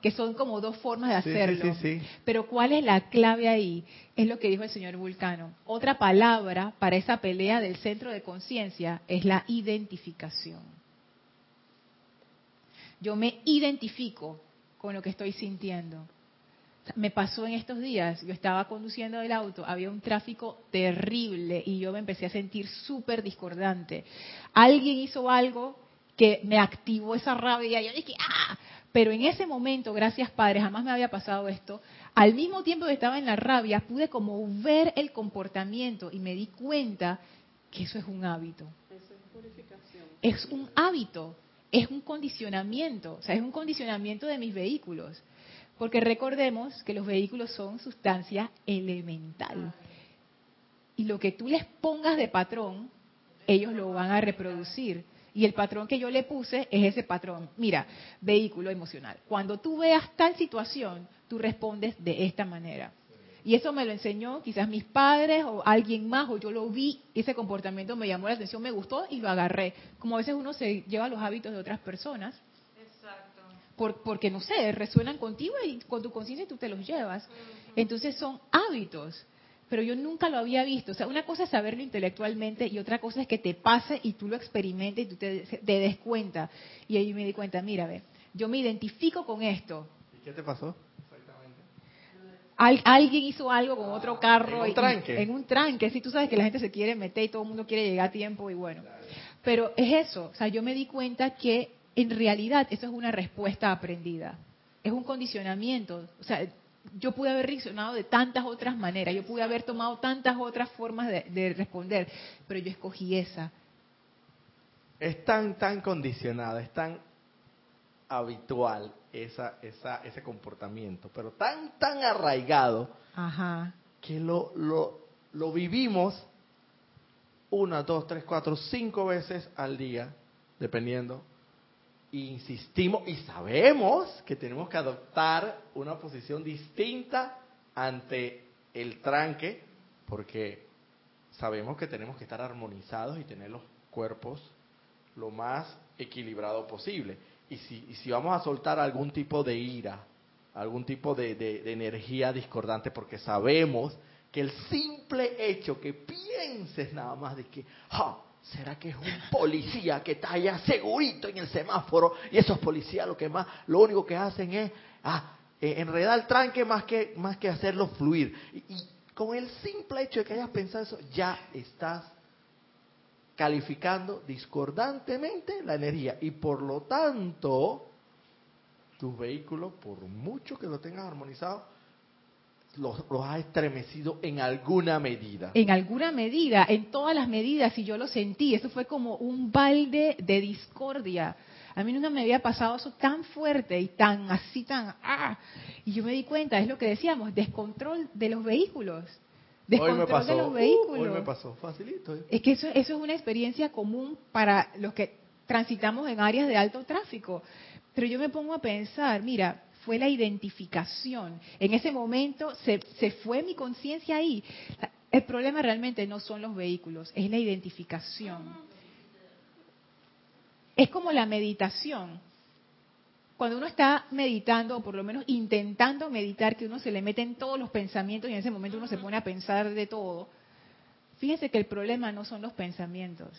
que, son como dos formas de hacerlo. Pero ¿cuál es la clave ahí? Es lo que dijo el señor Vulcano. Otra palabra para esa pelea del centro de conciencia es la identificación. Yo me identifico con lo que estoy sintiendo. Me pasó en estos días, yo estaba conduciendo el auto, había un tráfico terrible y yo me empecé a sentir súper discordante. Alguien hizo algo que me activó esa rabia y yo dije, ¡ah! Pero en ese momento, gracias Padre, jamás me había pasado esto. Al mismo tiempo que estaba en la rabia, pude como ver el comportamiento y me di cuenta que eso es un hábito. Es. Es un hábito, es un condicionamiento, o sea, es un condicionamiento de mis vehículos. Porque recordemos que los vehículos son sustancia elemental. Y lo que tú les pongas de patrón, ellos lo van a reproducir. Y el patrón que yo le puse es ese patrón. Mira, vehículo emocional. Cuando tú veas tal situación, tú respondes de esta manera. Y eso me lo enseñó quizás mis padres o alguien más, o yo lo vi, ese comportamiento me llamó la atención, me gustó y lo agarré. Como a veces uno se lleva los hábitos de otras personas porque no sé, resuenan contigo y con tu conciencia tú te los llevas. Entonces son hábitos, pero yo nunca lo había visto. O sea, una cosa es saberlo intelectualmente y otra cosa es que te pase y tú lo experimentes y tú te, des cuenta. Y ahí me di cuenta, mira, ve, yo me identifico con esto. ¿Y qué te pasó? alguien hizo algo con otro carro. ¿En un tranque? en un tranque, sí, tú sabes que la gente se quiere meter y todo el mundo quiere llegar a tiempo y bueno. Pero es eso, o sea, yo me di cuenta que en realidad eso es una respuesta aprendida, es un condicionamiento. O sea, yo pude haber reaccionado de tantas otras maneras, yo pude haber tomado tantas otras formas de, responder, pero yo escogí esa. Es tan, tan condicionada, es tan habitual esa, esa, ese comportamiento, pero tan, tan arraigado que lo, lo, lo vivimos una, dos, tres, cuatro, cinco veces al día, dependiendo insistimos y sabemos que tenemos que adoptar una posición distinta ante el tranque, porque sabemos que tenemos que estar armonizados y tener los cuerpos lo más equilibrado posible. Y si, si vamos a soltar algún tipo de ira, algún tipo de, de energía discordante, porque sabemos que el simple hecho que pienses nada más de que, ja, ¿Será que es un policía que está allá segurito en el semáforo? Y esos policías lo que más, lo único que hacen es ah, eh, enredar el tranque más que, más que hacerlo fluir. Y, y con el simple hecho de que hayas pensado eso, ya estás calificando discordantemente la energía. Y por lo tanto, tu vehículo, por mucho que lo tengas armonizado, los, los ha estremecido en alguna medida. En alguna medida, en todas las medidas, y yo lo sentí. Eso fue como un balde de discordia. A mí nunca me había pasado eso tan fuerte y tan así, tan... ¡ah! Y yo me di cuenta, es lo que decíamos, descontrol de los vehículos. Descontrol de los vehículos. hoy me pasó, facilito. ¿eh? Es que eso, eso es una experiencia común para los que transitamos en áreas de alto tráfico. Pero yo me pongo a pensar, mira, fue la identificación. En ese momento se, se fue mi conciencia ahí. El problema realmente no son los vehículos, es la identificación. Es como la meditación. Cuando uno está meditando, o por lo menos intentando meditar, que uno se le meten todos los pensamientos y en ese momento uno se pone a pensar de todo. Fíjense que el problema no son los pensamientos.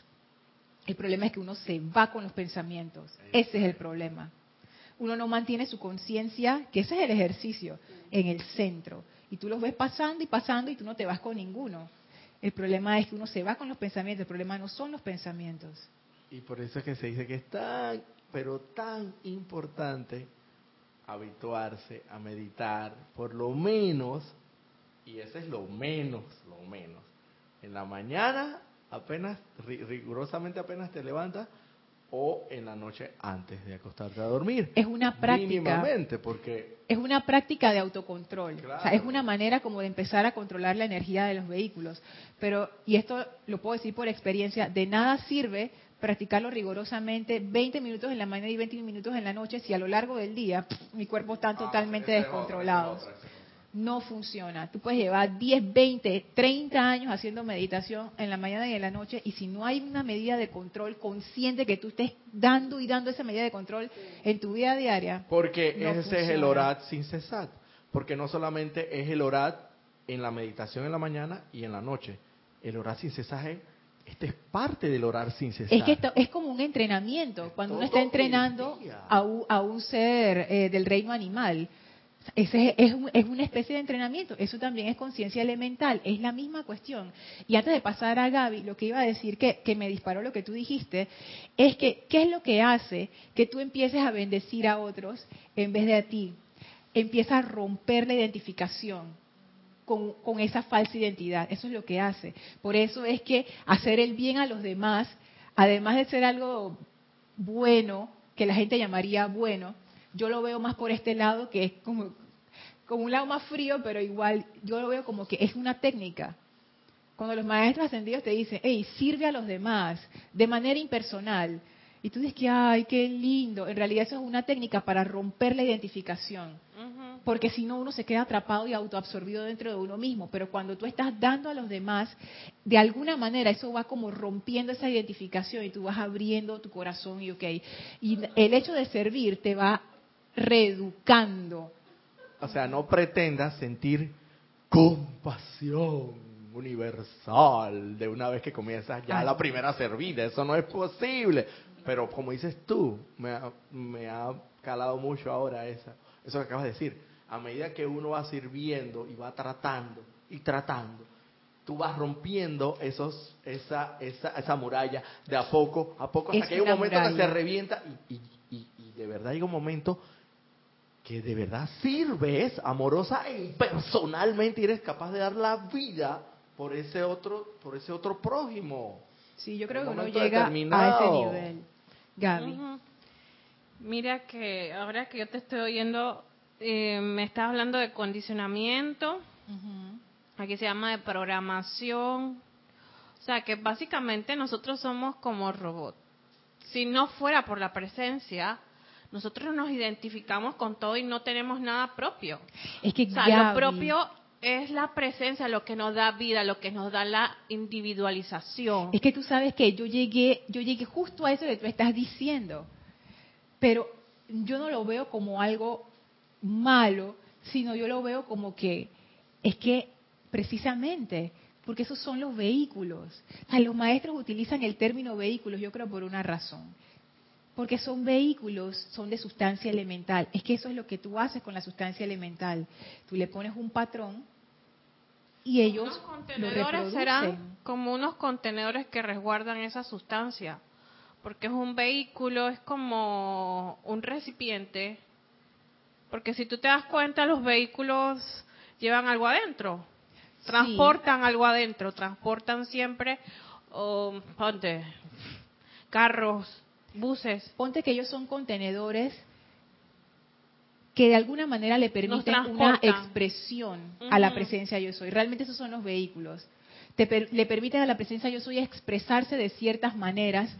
El problema es que uno se va con los pensamientos. Ese es el problema. Uno no mantiene su conciencia, que ese es el ejercicio, en el centro. Y tú los ves pasando y pasando y tú no te vas con ninguno. El problema es que uno se va con los pensamientos. El problema no son los pensamientos. Y por eso es que se dice que es tan, pero tan importante habituarse a meditar, por lo menos, y ese es lo menos, lo menos, en la mañana, apenas, rigurosamente apenas te levantas, o en la noche antes de acostarte a dormir. Es una práctica. porque... Es una práctica de autocontrol. O sea, es una manera como de empezar a controlar la energía de los vehículos. Pero, y esto lo puedo decir por experiencia, de nada sirve practicarlo rigurosamente 20 minutos en la mañana y 20 minutos en la noche si a lo largo del día mi cuerpo está ah, totalmente descontrolado. No funciona. Tú puedes llevar 10, 20, 30 años haciendo meditación en la mañana y en la noche y si no hay una medida de control consciente que tú estés dando y dando esa medida de control en tu vida diaria. Porque ese es el orat sin cesar. Porque no solamente es el orat en la meditación en la mañana y en la noche. El orat sin cesar es este es parte del orar sin cesar. Es que esto es como un entrenamiento. Cuando uno está entrenando a un, ser eh, del reino animal, ese es, es, una especie de entrenamiento. Eso también es conciencia elemental. Es la misma cuestión. Y antes de pasar a Gaby, lo que iba a decir que, me disparó lo que tú dijiste, es que, ¿qué es lo que hace que tú empieces a bendecir a otros en vez de a ti? Empieza a romper la identificación con, esa falsa identidad. Eso es lo que hace. Por eso es que hacer el bien a los demás, además de ser algo bueno, que la gente llamaría bueno, yo lo veo más por este lado, que es como, como un lado más frío, pero igual yo lo veo como que es una técnica. Cuando los maestros ascendidos te dicen, hey, sirve a los demás de manera impersonal, y tú dices que, ay, qué lindo, en realidad eso es una técnica para romper la identificación porque si no uno se queda atrapado y autoabsorbido dentro de uno mismo. Pero cuando tú estás dando a los demás, de alguna manera eso va como rompiendo esa identificación y tú vas abriendo tu corazón y ok. Y el hecho de servir te va reeducando. O sea, no pretendas sentir compasión universal de una vez que comienzas ya la primera servida. Eso no es posible. Pero como dices tú, me ha, me ha calado mucho ahora esa, eso que acabas de decir a medida que uno va sirviendo y va tratando y tratando, tú vas rompiendo esos, esa, esa, esa muralla de a poco, a poco, hasta que hay un momento que se revienta y, y, y, de verdad hay un momento que de verdad sirves amorosa e personalmente y eres capaz de dar la vida por ese otro, por ese otro prójimo. Sí, yo creo que uno llega a ese nivel. Gaby. Mira que ahora que yo te estoy oyendo, eh, me estás hablando de condicionamiento, aquí se llama de programación, o sea que básicamente nosotros somos como robots. Si no fuera por la presencia, nosotros nos identificamos con todo y no tenemos nada propio. Es que o sea, lo propio es la presencia, lo que nos da vida, lo que nos da la individualización. Es que tú sabes que yo llegué, yo llegué justo a eso que tú estás diciendo, pero yo no lo veo como algo malo, sino yo lo veo como que es que precisamente, porque esos son los vehículos. los maestros utilizan el término vehículos, yo creo, por una razón. Porque son vehículos, son de sustancia elemental. Es que eso es lo que tú haces con la sustancia elemental. Tú le pones un patrón y ellos lo reproducen. serán como unos contenedores que resguardan esa sustancia. Porque es un vehículo, es como un recipiente porque si tú te das cuenta, los vehículos llevan algo adentro, transportan algo adentro, transportan siempre, oh, ponte, carros, buses. Ponte que ellos son contenedores que de alguna manera le permiten una expresión a la presencia yo soy. Realmente esos son los vehículos. le permiten a la presencia yo soy expresarse de ciertas maneras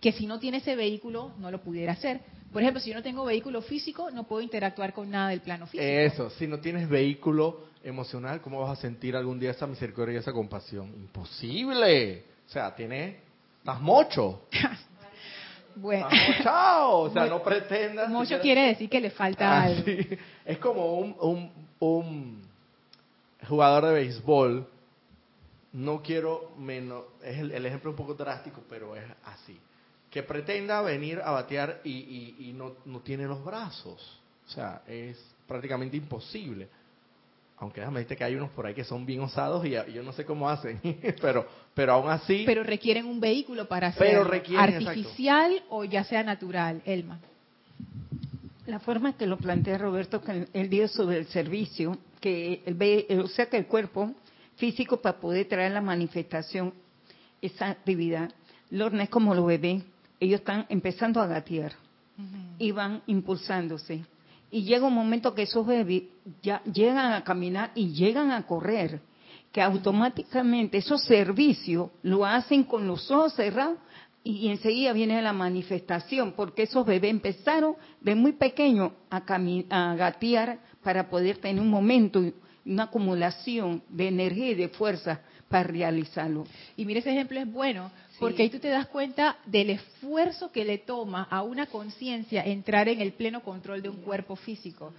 que si no tiene ese vehículo no lo pudiera hacer. Por ejemplo, si yo no tengo vehículo físico, no puedo interactuar con nada del plano físico. Eso, si no tienes vehículo emocional, ¿cómo vas a sentir algún día esa misericordia y esa compasión? Imposible. O sea, tiene, estás mocho. bueno. Chao, o sea, no pretendas. Mocho quiere decir que le falta ah, algo. Es como un, un, un jugador de béisbol. No quiero menos, es el, el ejemplo un poco drástico, pero es así que pretenda venir a batear y, no, no, tiene los brazos. O sea, es prácticamente imposible. Aunque déjame decirte que hay unos por ahí que son bien osados y yo no sé cómo hacen, pero pero aún así... Pero requieren un vehículo para hacerlo, artificial o ya sea natural, Elma. La forma que lo plantea Roberto, que él dio sobre el servicio, que el, o sea que el cuerpo físico para poder traer la manifestación, esa actividad, Lorna es como lo bebé ellos están empezando a gatear y van impulsándose. Y llega un momento que esos bebés ya llegan a caminar y llegan a correr, que automáticamente esos servicios lo hacen con los ojos cerrados y enseguida viene la manifestación, porque esos bebés empezaron de muy pequeños a, a gatear para poder tener un momento, una acumulación de energía y de fuerza para realizarlo. Y mire, ese ejemplo es bueno, porque ahí tú te das cuenta del esfuerzo que le toma a una conciencia entrar en el pleno control de un cuerpo físico.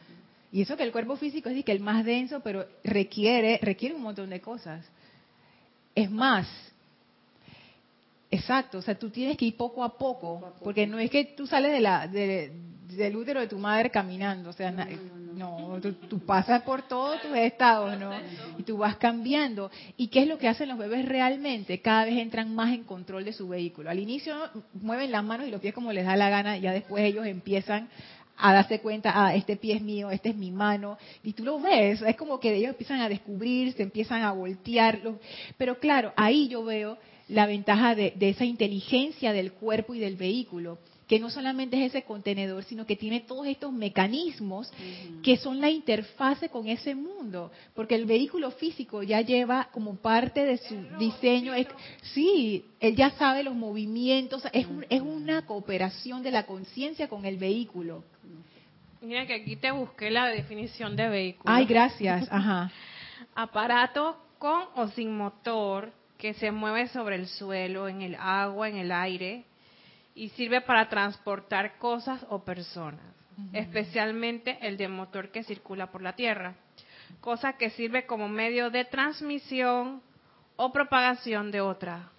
Y eso que el cuerpo físico es que el más denso, pero requiere, requiere un montón de cosas. Es más, exacto, o sea, tú tienes que ir poco a poco, porque no es que tú sales de la, del útero de tu madre caminando, o sea, no, tú, pasas por todos tus estados, ¿no? Y tú vas cambiando. ¿Y qué es lo que hacen los bebés realmente? Cada vez entran más en control de su vehículo. Al inicio mueven las manos y los pies como les da la gana, ya después ellos empiezan a darse cuenta, ah, este pie es mío, esta es mi mano, y tú lo ves, es como que ellos empiezan a descubrir, se empiezan a voltear, pero claro, ahí yo veo la ventaja de esa inteligencia del cuerpo y del vehículo, que no solamente es ese contenedor, sino que tiene todos estos mecanismos que son la interfase con ese mundo, porque el vehículo físico ya lleva como parte de su diseño, sí, él ya sabe los movimientos, es, es una cooperación de la conciencia con el vehículo. Mira que aquí te busqué la definición de vehículo. Ay, gracias, ajá. Aparato con o sin motor que se mueve sobre el suelo, en el agua, en el aire, y sirve para transportar cosas o personas, especialmente el de motor que circula por la Tierra, cosa que sirve como medio de transmisión o propagación de otra,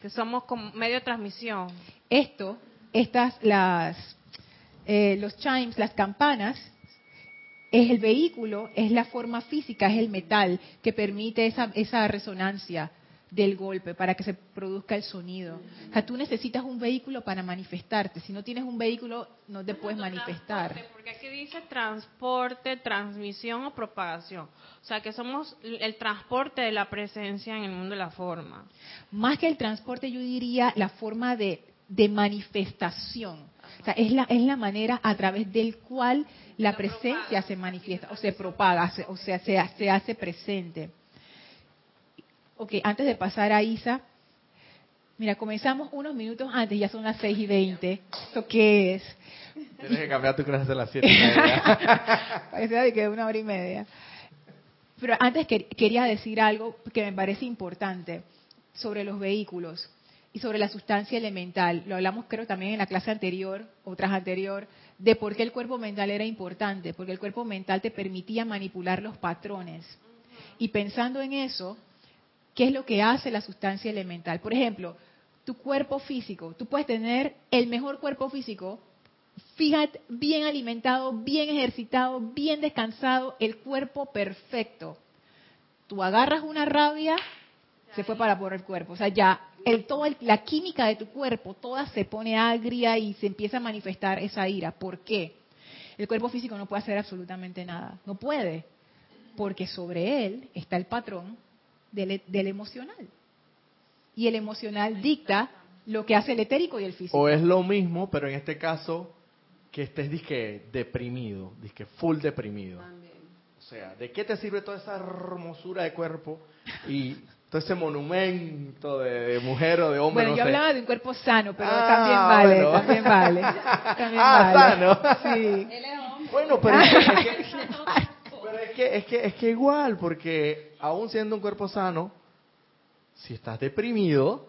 que somos como medio de transmisión. Esto, estas, las, eh, los chimes, las campanas, es el vehículo, es la forma física, es el metal que permite esa, esa resonancia del golpe para que se produzca el sonido. O sea, tú necesitas un vehículo para manifestarte. Si no tienes un vehículo, no te puedes manifestar. Porque aquí dice transporte, transmisión o propagación. O sea, que somos el transporte de la presencia en el mundo de la forma. Más que el transporte, yo diría la forma de, de manifestación. O sea, es la, es la manera a través del cual la presencia se manifiesta o se propaga, o sea, se, se hace presente. Ok, antes de pasar a Isa, mira, comenzamos unos minutos antes, ya son las 6 y 20. ¿Esto qué es? Tienes que cambiar tu clase a las 7 y media. Parece que una hora y media. Pero antes quería decir algo que me parece importante sobre los vehículos y sobre la sustancia elemental. Lo hablamos creo también en la clase anterior, otras anterior, de por qué el cuerpo mental era importante, porque el cuerpo mental te permitía manipular los patrones. Y pensando en eso, qué es lo que hace la sustancia elemental. Por ejemplo, tu cuerpo físico, tú puedes tener el mejor cuerpo físico, fíjate, bien alimentado, bien ejercitado, bien descansado, el cuerpo perfecto. Tú agarras una rabia, se fue para por el cuerpo. O sea, ya el, todo la química de tu cuerpo, toda se pone agria y se empieza a manifestar esa ira. ¿Por qué? El cuerpo físico no puede hacer absolutamente nada. No puede. porque sobre él está el patrón del, del emocional. Y el emocional dicta lo que hace el etérico y el físico. O es lo mismo, pero en este caso que estés disque deprimido, disque full deprimido. O sea, ¿de qué te sirve toda esa hermosura de cuerpo y todo ese monumento de, mujer o de hombre? Bueno, yo hablaba de un cuerpo sano, pero ah, también vale, también vale. También ah, sano. Sí. Bueno, pero es que, es que, es que igual, porque aún siendo un cuerpo sano, si estás deprimido,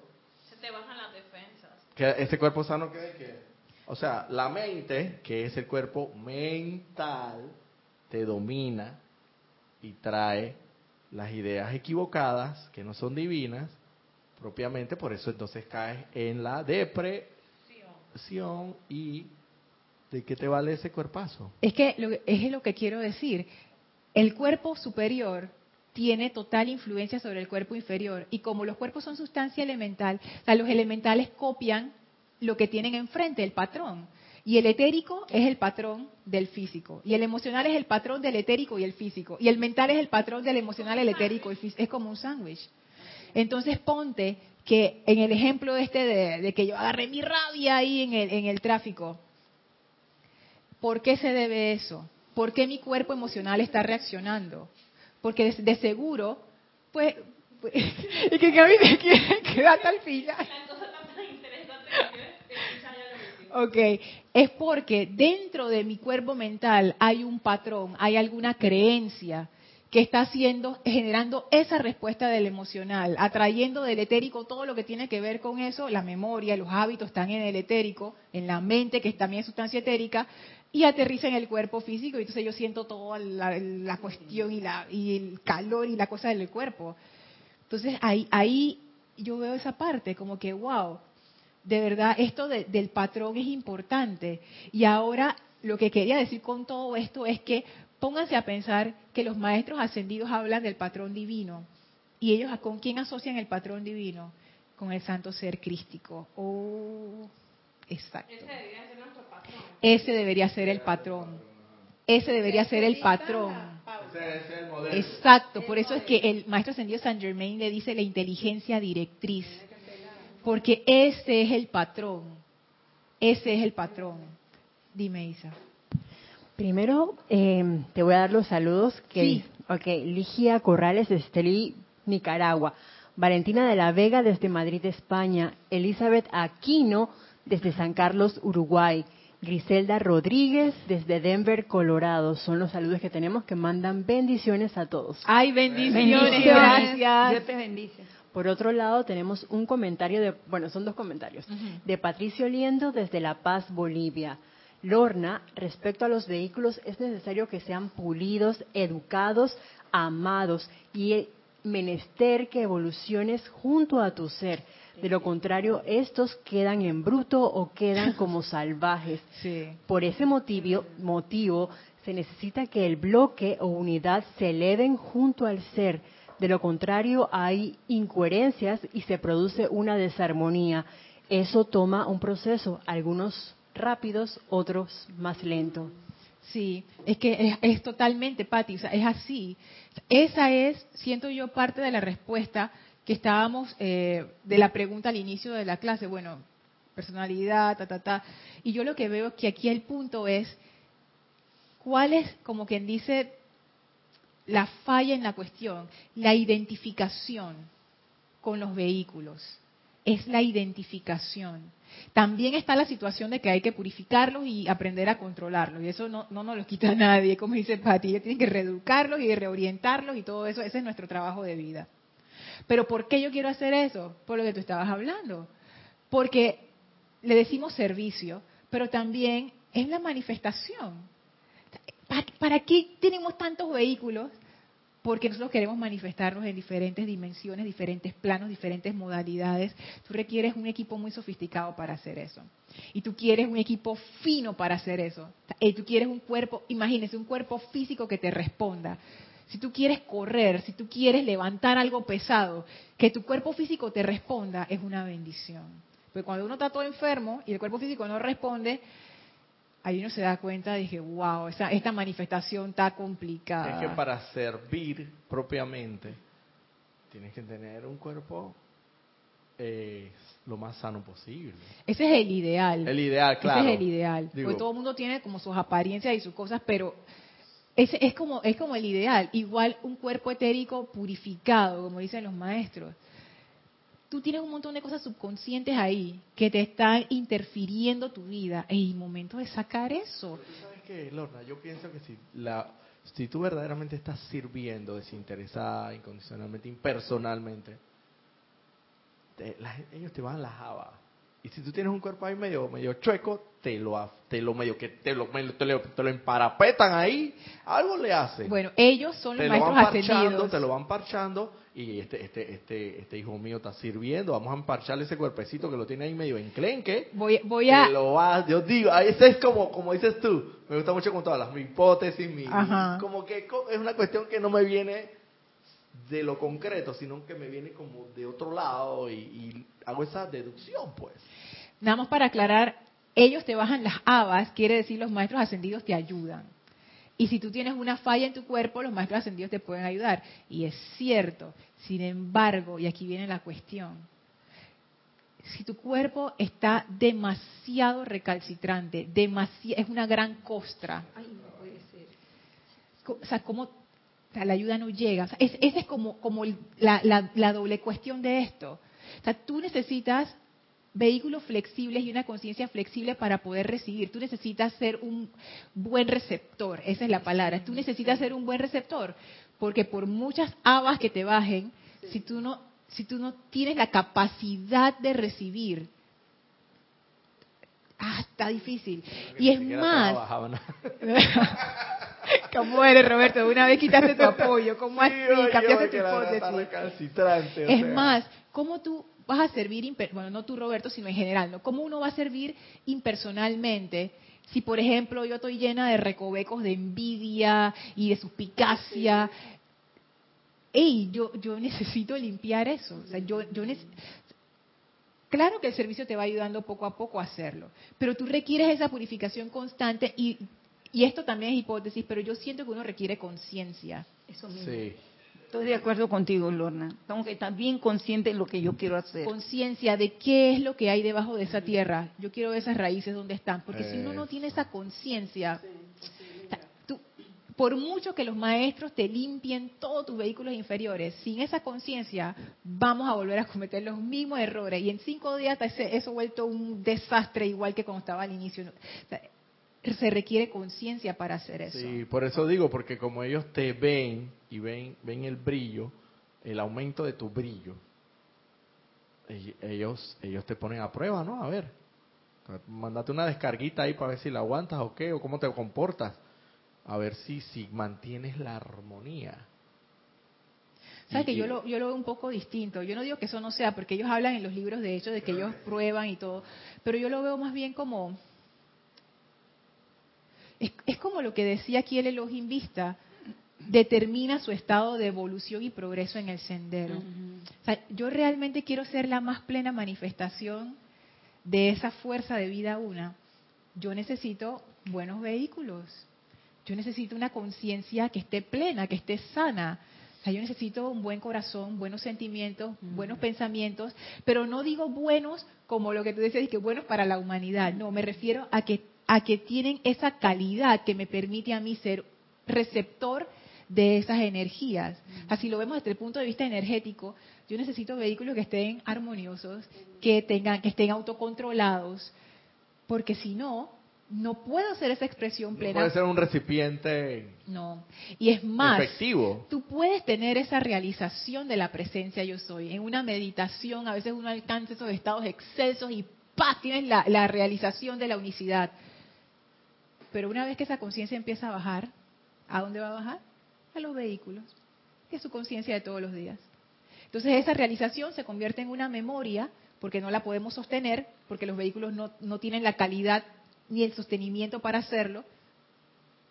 se te bajan las defensas. Que este cuerpo sano que, que o sea, la mente, que es el cuerpo mental, te domina y trae las ideas equivocadas, que no son divinas, propiamente, por eso entonces caes en la depresión y ¿de qué te vale ese cuerpazo? Es que lo, es lo que quiero decir. El cuerpo superior tiene total influencia sobre el cuerpo inferior y como los cuerpos son sustancia elemental, los elementales copian lo que tienen enfrente, el patrón. Y el etérico es el patrón del físico. Y el emocional es el patrón del etérico y el físico. Y el mental es el patrón del emocional, el etérico y físico. Es como un sándwich. Entonces ponte que en el ejemplo este de, que yo agarré mi rabia ahí en el, en el tráfico. ¿Por qué se debe eso? ¿Por qué mi cuerpo emocional está reaccionando? Porque de, seguro, pues, pues y que Gaby me quiere quedar hasta el final. Ok, es porque dentro de mi cuerpo mental hay un patrón, hay alguna creencia que está haciendo, generando esa respuesta del emocional, atrayendo del etérico todo lo que tiene que ver con eso, la memoria, los hábitos están en el etérico, en la mente, que también es sustancia etérica, y aterriza en el cuerpo físico, y entonces yo siento toda la, cuestión y, la, y el calor y la cosa del cuerpo. Entonces ahí, yo veo esa parte, como que, wow, de verdad, esto del patrón es importante. Y ahora lo que quería decir con todo esto es que pónganse a pensar que los maestros ascendidos hablan del patrón divino. ¿Y ellos con quién asocian el patrón divino? Con el santo ser crístico. Oh, exacto. Ese debería ser nuestro patrón. Ese debería ser el patrón. Ese debería ser el patrón. Exacto, por eso es que el maestro ascendido San Germain le dice la inteligencia directriz porque ese es el patrón. Ese es el patrón. Dime, Isa. Primero, eh, te voy a dar los saludos. Que, sí. Ok, Ligia Corrales de Estelí, Nicaragua. Valentina de la Vega desde Madrid, España. Elizabeth Aquino desde San Carlos, Uruguay. Griselda Rodríguez desde Denver, Colorado. Son los saludos que tenemos que mandan bendiciones a todos. Ay, bendiciones, gracias. Dios te bendice. Por otro lado, tenemos un comentario de, bueno, son dos comentarios, de Patricio Liendo desde La Paz, Bolivia. Lorna, respecto a los vehículos, es necesario que sean pulidos, educados, amados y menester que evoluciones junto a tu ser. De lo contrario, estos quedan en bruto o quedan como salvajes. Por ese motivo, motivo, se necesita que el bloque o unidad se eleven junto al ser de lo contrario, hay incoherencias y se produce una desarmonía. Eso toma un proceso, algunos rápidos, otros más lentos. Sí, es que es, totalmente, Pati, es así. Esa es, siento yo, parte de la respuesta que estábamos, eh, de la pregunta al inicio de la clase. Bueno, personalidad, ta, ta, ta. Y yo lo que veo es que aquí el punto es, ¿cuál es, como quien dice, la falla en la cuestión, la identificación con los vehículos. Es la identificación. También está la situación de que hay que purificarlos y aprender a controlarlos. Y eso no, no nos lo quita nadie, como dice Pati. Tienen que reeducarlos y reorientarlos y todo eso. Ese es nuestro trabajo de vida. Pero ¿por qué yo quiero hacer eso? Por lo que tú estabas hablando. Porque le decimos servicio, pero también es la manifestación ¿Para qué tenemos tantos vehículos? Porque nosotros queremos manifestarnos en diferentes dimensiones, diferentes planos, diferentes modalidades. Tú requieres un equipo muy sofisticado para hacer eso. Y tú quieres un equipo fino para hacer eso. Y tú quieres un cuerpo, imagínese, un cuerpo físico que te responda. Si tú quieres correr, si tú quieres levantar algo pesado, que tu cuerpo físico te responda, es una bendición. Porque cuando uno está todo enfermo y el cuerpo físico no responde, ahí uno se da cuenta, dije, wow, esa, esta manifestación está complicada. Es que para servir propiamente, tienes que tener un cuerpo eh, lo más sano posible. Ese es el ideal. El ideal, claro. Ese es el ideal. Porque todo el mundo tiene como sus apariencias y sus cosas, pero ese es como es como el ideal. Igual un cuerpo etérico purificado, como dicen los maestros. Tú tienes un montón de cosas subconscientes ahí que te están interfiriendo tu vida. Es el momento de sacar eso. ¿Sabes qué, Lorna? Yo pienso que si la si tú verdaderamente estás sirviendo desinteresada, incondicionalmente, impersonalmente, ellos te van a la java. Y si tú tienes un cuerpo ahí medio medio chueco, te lo te lo medio que te lo, te lo, te lo emparapetan ahí, algo le hacen. Bueno, ellos son los maestros ascendidos. Te lo van parchando y este este este este hijo mío está sirviendo, vamos a emparcharle ese cuerpecito que lo tiene ahí medio enclenque. Voy voy a lo va, yo digo, ese es como como dices tú, me gusta mucho con todas las mi hipótesis, mi, como que es una cuestión que no me viene de lo concreto, sino que me viene como de otro lado y, hago esa deducción, pues. Nada más para aclarar, ellos te bajan las habas, quiere decir los maestros ascendidos te ayudan. Y si tú tienes una falla en tu cuerpo, los maestros ascendidos te pueden ayudar. Y es cierto. Sin embargo, y aquí viene la cuestión, si tu cuerpo está demasiado recalcitrante, es una gran costra. Ay, no puede ser. O sea, ¿cómo la ayuda no llega. esa es como, como la, la, doble cuestión de esto. O sea, tú necesitas vehículos flexibles y una conciencia flexible para poder recibir. Tú necesitas ser un buen receptor, esa es la palabra. Tú necesitas ser un buen receptor, porque por muchas habas que te bajen, si tú no, si tú no tienes la capacidad de recibir, ah, está difícil. Y es más, ¿Cómo eres, Roberto? Una vez quitaste tu apoyo. ¿Cómo así? Cambiaste tu hipótesis. Es más, ¿cómo tú vas a servir, bueno, no tú, Roberto, sino en general, ¿no? ¿Cómo uno va a servir impersonalmente? Si, por ejemplo, yo estoy llena de recovecos de envidia y de suspicacia, ¡ey! Yo, yo necesito limpiar eso. O sea, yo, yo Claro que el servicio te va ayudando poco a poco a hacerlo, pero tú requieres esa purificación constante y y esto también es hipótesis, pero yo siento que uno requiere conciencia. Eso mismo. Sí. Estoy de acuerdo contigo, Lorna. Tengo que estar bien consciente de lo que yo quiero hacer. Conciencia de qué es lo que hay debajo de esa tierra. Yo quiero esas raíces donde están. Porque si uno no tiene esa conciencia, por mucho que los maestros te limpien todos tus vehículos inferiores, sin esa conciencia vamos a volver a cometer los mismos errores. Y en cinco días eso ha vuelto un desastre igual que cuando estaba al inicio se requiere conciencia para hacer eso. Sí, por eso digo, porque como ellos te ven y ven, ven el brillo, el aumento de tu brillo, ellos, ellos te ponen a prueba, ¿no? A ver, mandate una descarguita ahí para ver si la aguantas o qué, o cómo te comportas, a ver si, si mantienes la armonía. ¿Sabes que yo lo, yo lo veo un poco distinto? Yo no digo que eso no sea, porque ellos hablan en los libros de hecho de que ellos prueban y todo, pero yo lo veo más bien como es, como lo que decía aquí el Elohim Vista, determina su estado de evolución y progreso en el sendero. yo realmente quiero ser la más plena manifestación de esa fuerza de vida una. Yo necesito buenos vehículos. Yo necesito una conciencia que esté plena, que esté sana. O yo necesito un buen corazón, buenos sentimientos, buenos pensamientos, pero no digo buenos como lo que tú decías, que buenos para la humanidad. No, me refiero a que a que tienen esa calidad que me permite a mí ser receptor de esas energías. Así lo vemos desde el punto de vista energético. Yo necesito vehículos que estén armoniosos, que tengan, que estén autocontrolados, porque si no, no puedo hacer esa expresión plena. No puede ser un recipiente. No. Y es más, efectivo. tú puedes tener esa realización de la presencia yo soy. En una meditación, a veces uno alcanza esos estados excesos y ¡pah! tienes la, la realización de la unicidad. Pero una vez que esa conciencia empieza a bajar, ¿a dónde va a bajar? A los vehículos, que es su conciencia de todos los días. Entonces esa realización se convierte en una memoria, porque no la podemos sostener, porque los vehículos no, no tienen la calidad ni el sostenimiento para hacerlo.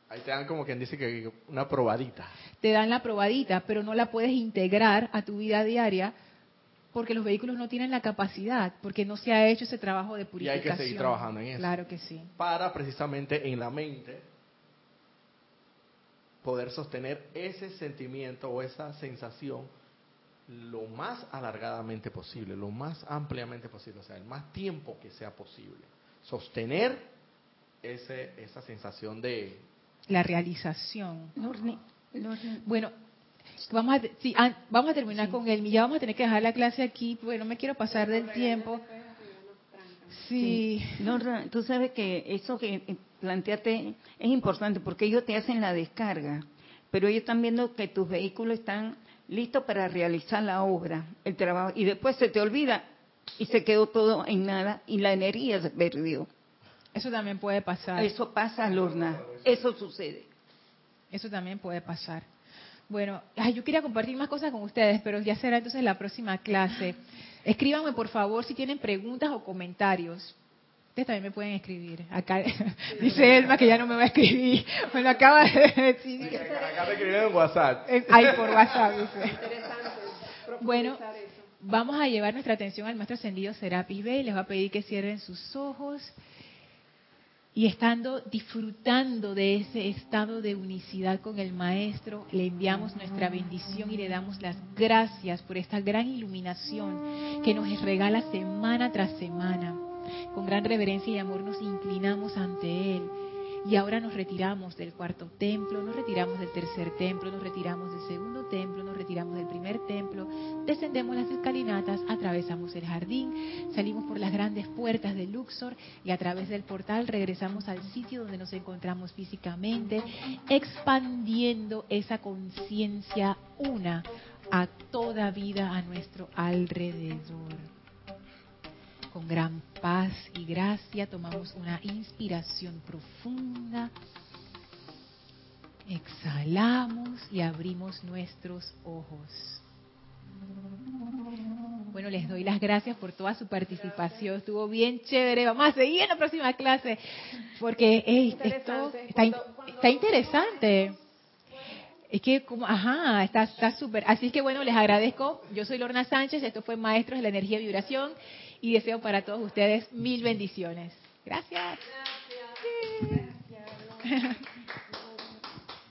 Ahí te dan como quien dice que una probadita. Te dan la probadita, pero no la puedes integrar a tu vida diaria porque los vehículos no tienen la capacidad, porque no se ha hecho ese trabajo de purificación. Y hay que seguir trabajando en eso. Claro que sí. Para precisamente en la mente poder sostener ese sentimiento o esa sensación lo más alargadamente posible, lo más ampliamente posible, o sea, el más tiempo que sea posible. Sostener ese, esa sensación de... La realización. Bueno, Vamos a, sí, ah, vamos a terminar con él. Ya vamos a tener que dejar la clase aquí, porque no me quiero pasar del tiempo. Sí. Norra, tú sabes que eso que planteaste es importante porque ellos te hacen la descarga, pero ellos están viendo que tus vehículos están listos para realizar la obra, el trabajo, y después se te olvida y se quedó todo en nada y la energía se perdió. Eso también puede pasar. Eso pasa, Lorna. Eso sucede. Eso también puede pasar. Bueno, yo quería compartir más cosas con ustedes, pero ya será entonces la próxima clase. Escríbanme, por favor, si tienen preguntas o comentarios. Ustedes también me pueden escribir. Acá dice Elma que ya no me va a escribir. Bueno, acaba de decir. Acá me escribieron en WhatsApp. Ahí por WhatsApp, dice. Bueno, vamos a llevar nuestra atención al maestro ascendido Serapis B. Les va a pedir que cierren sus ojos y estando disfrutando de ese estado de unicidad con el Maestro, le enviamos nuestra bendición y le damos las gracias por esta gran iluminación que nos regala semana tras semana. Con gran reverencia y amor nos inclinamos ante Él y ahora nos retiramos del cuarto templo, nos retiramos del tercer templo, nos retiramos del segundo templo, nos retiramos del primer templo, descendemos las escalinatas, atravesamos el jardín, salimos por las grandes puertas de Luxor y a través del portal regresamos al sitio donde nos encontramos físicamente, expandiendo esa conciencia una a toda vida a nuestro alrededor con gran paz y gracia tomamos una inspiración profunda. Exhalamos y abrimos nuestros ojos. Bueno, les doy las gracias por toda su participación. Estuvo bien chévere. Vamos a seguir en la próxima clase porque esto está, interesante. Es que, como, ajá, está súper. Así que bueno, les agradezco. Yo soy Lorna Sánchez. Esto fue Maestros de la Energía y Vibración y deseo para todos ustedes mil bendiciones. Gracias. Gracias.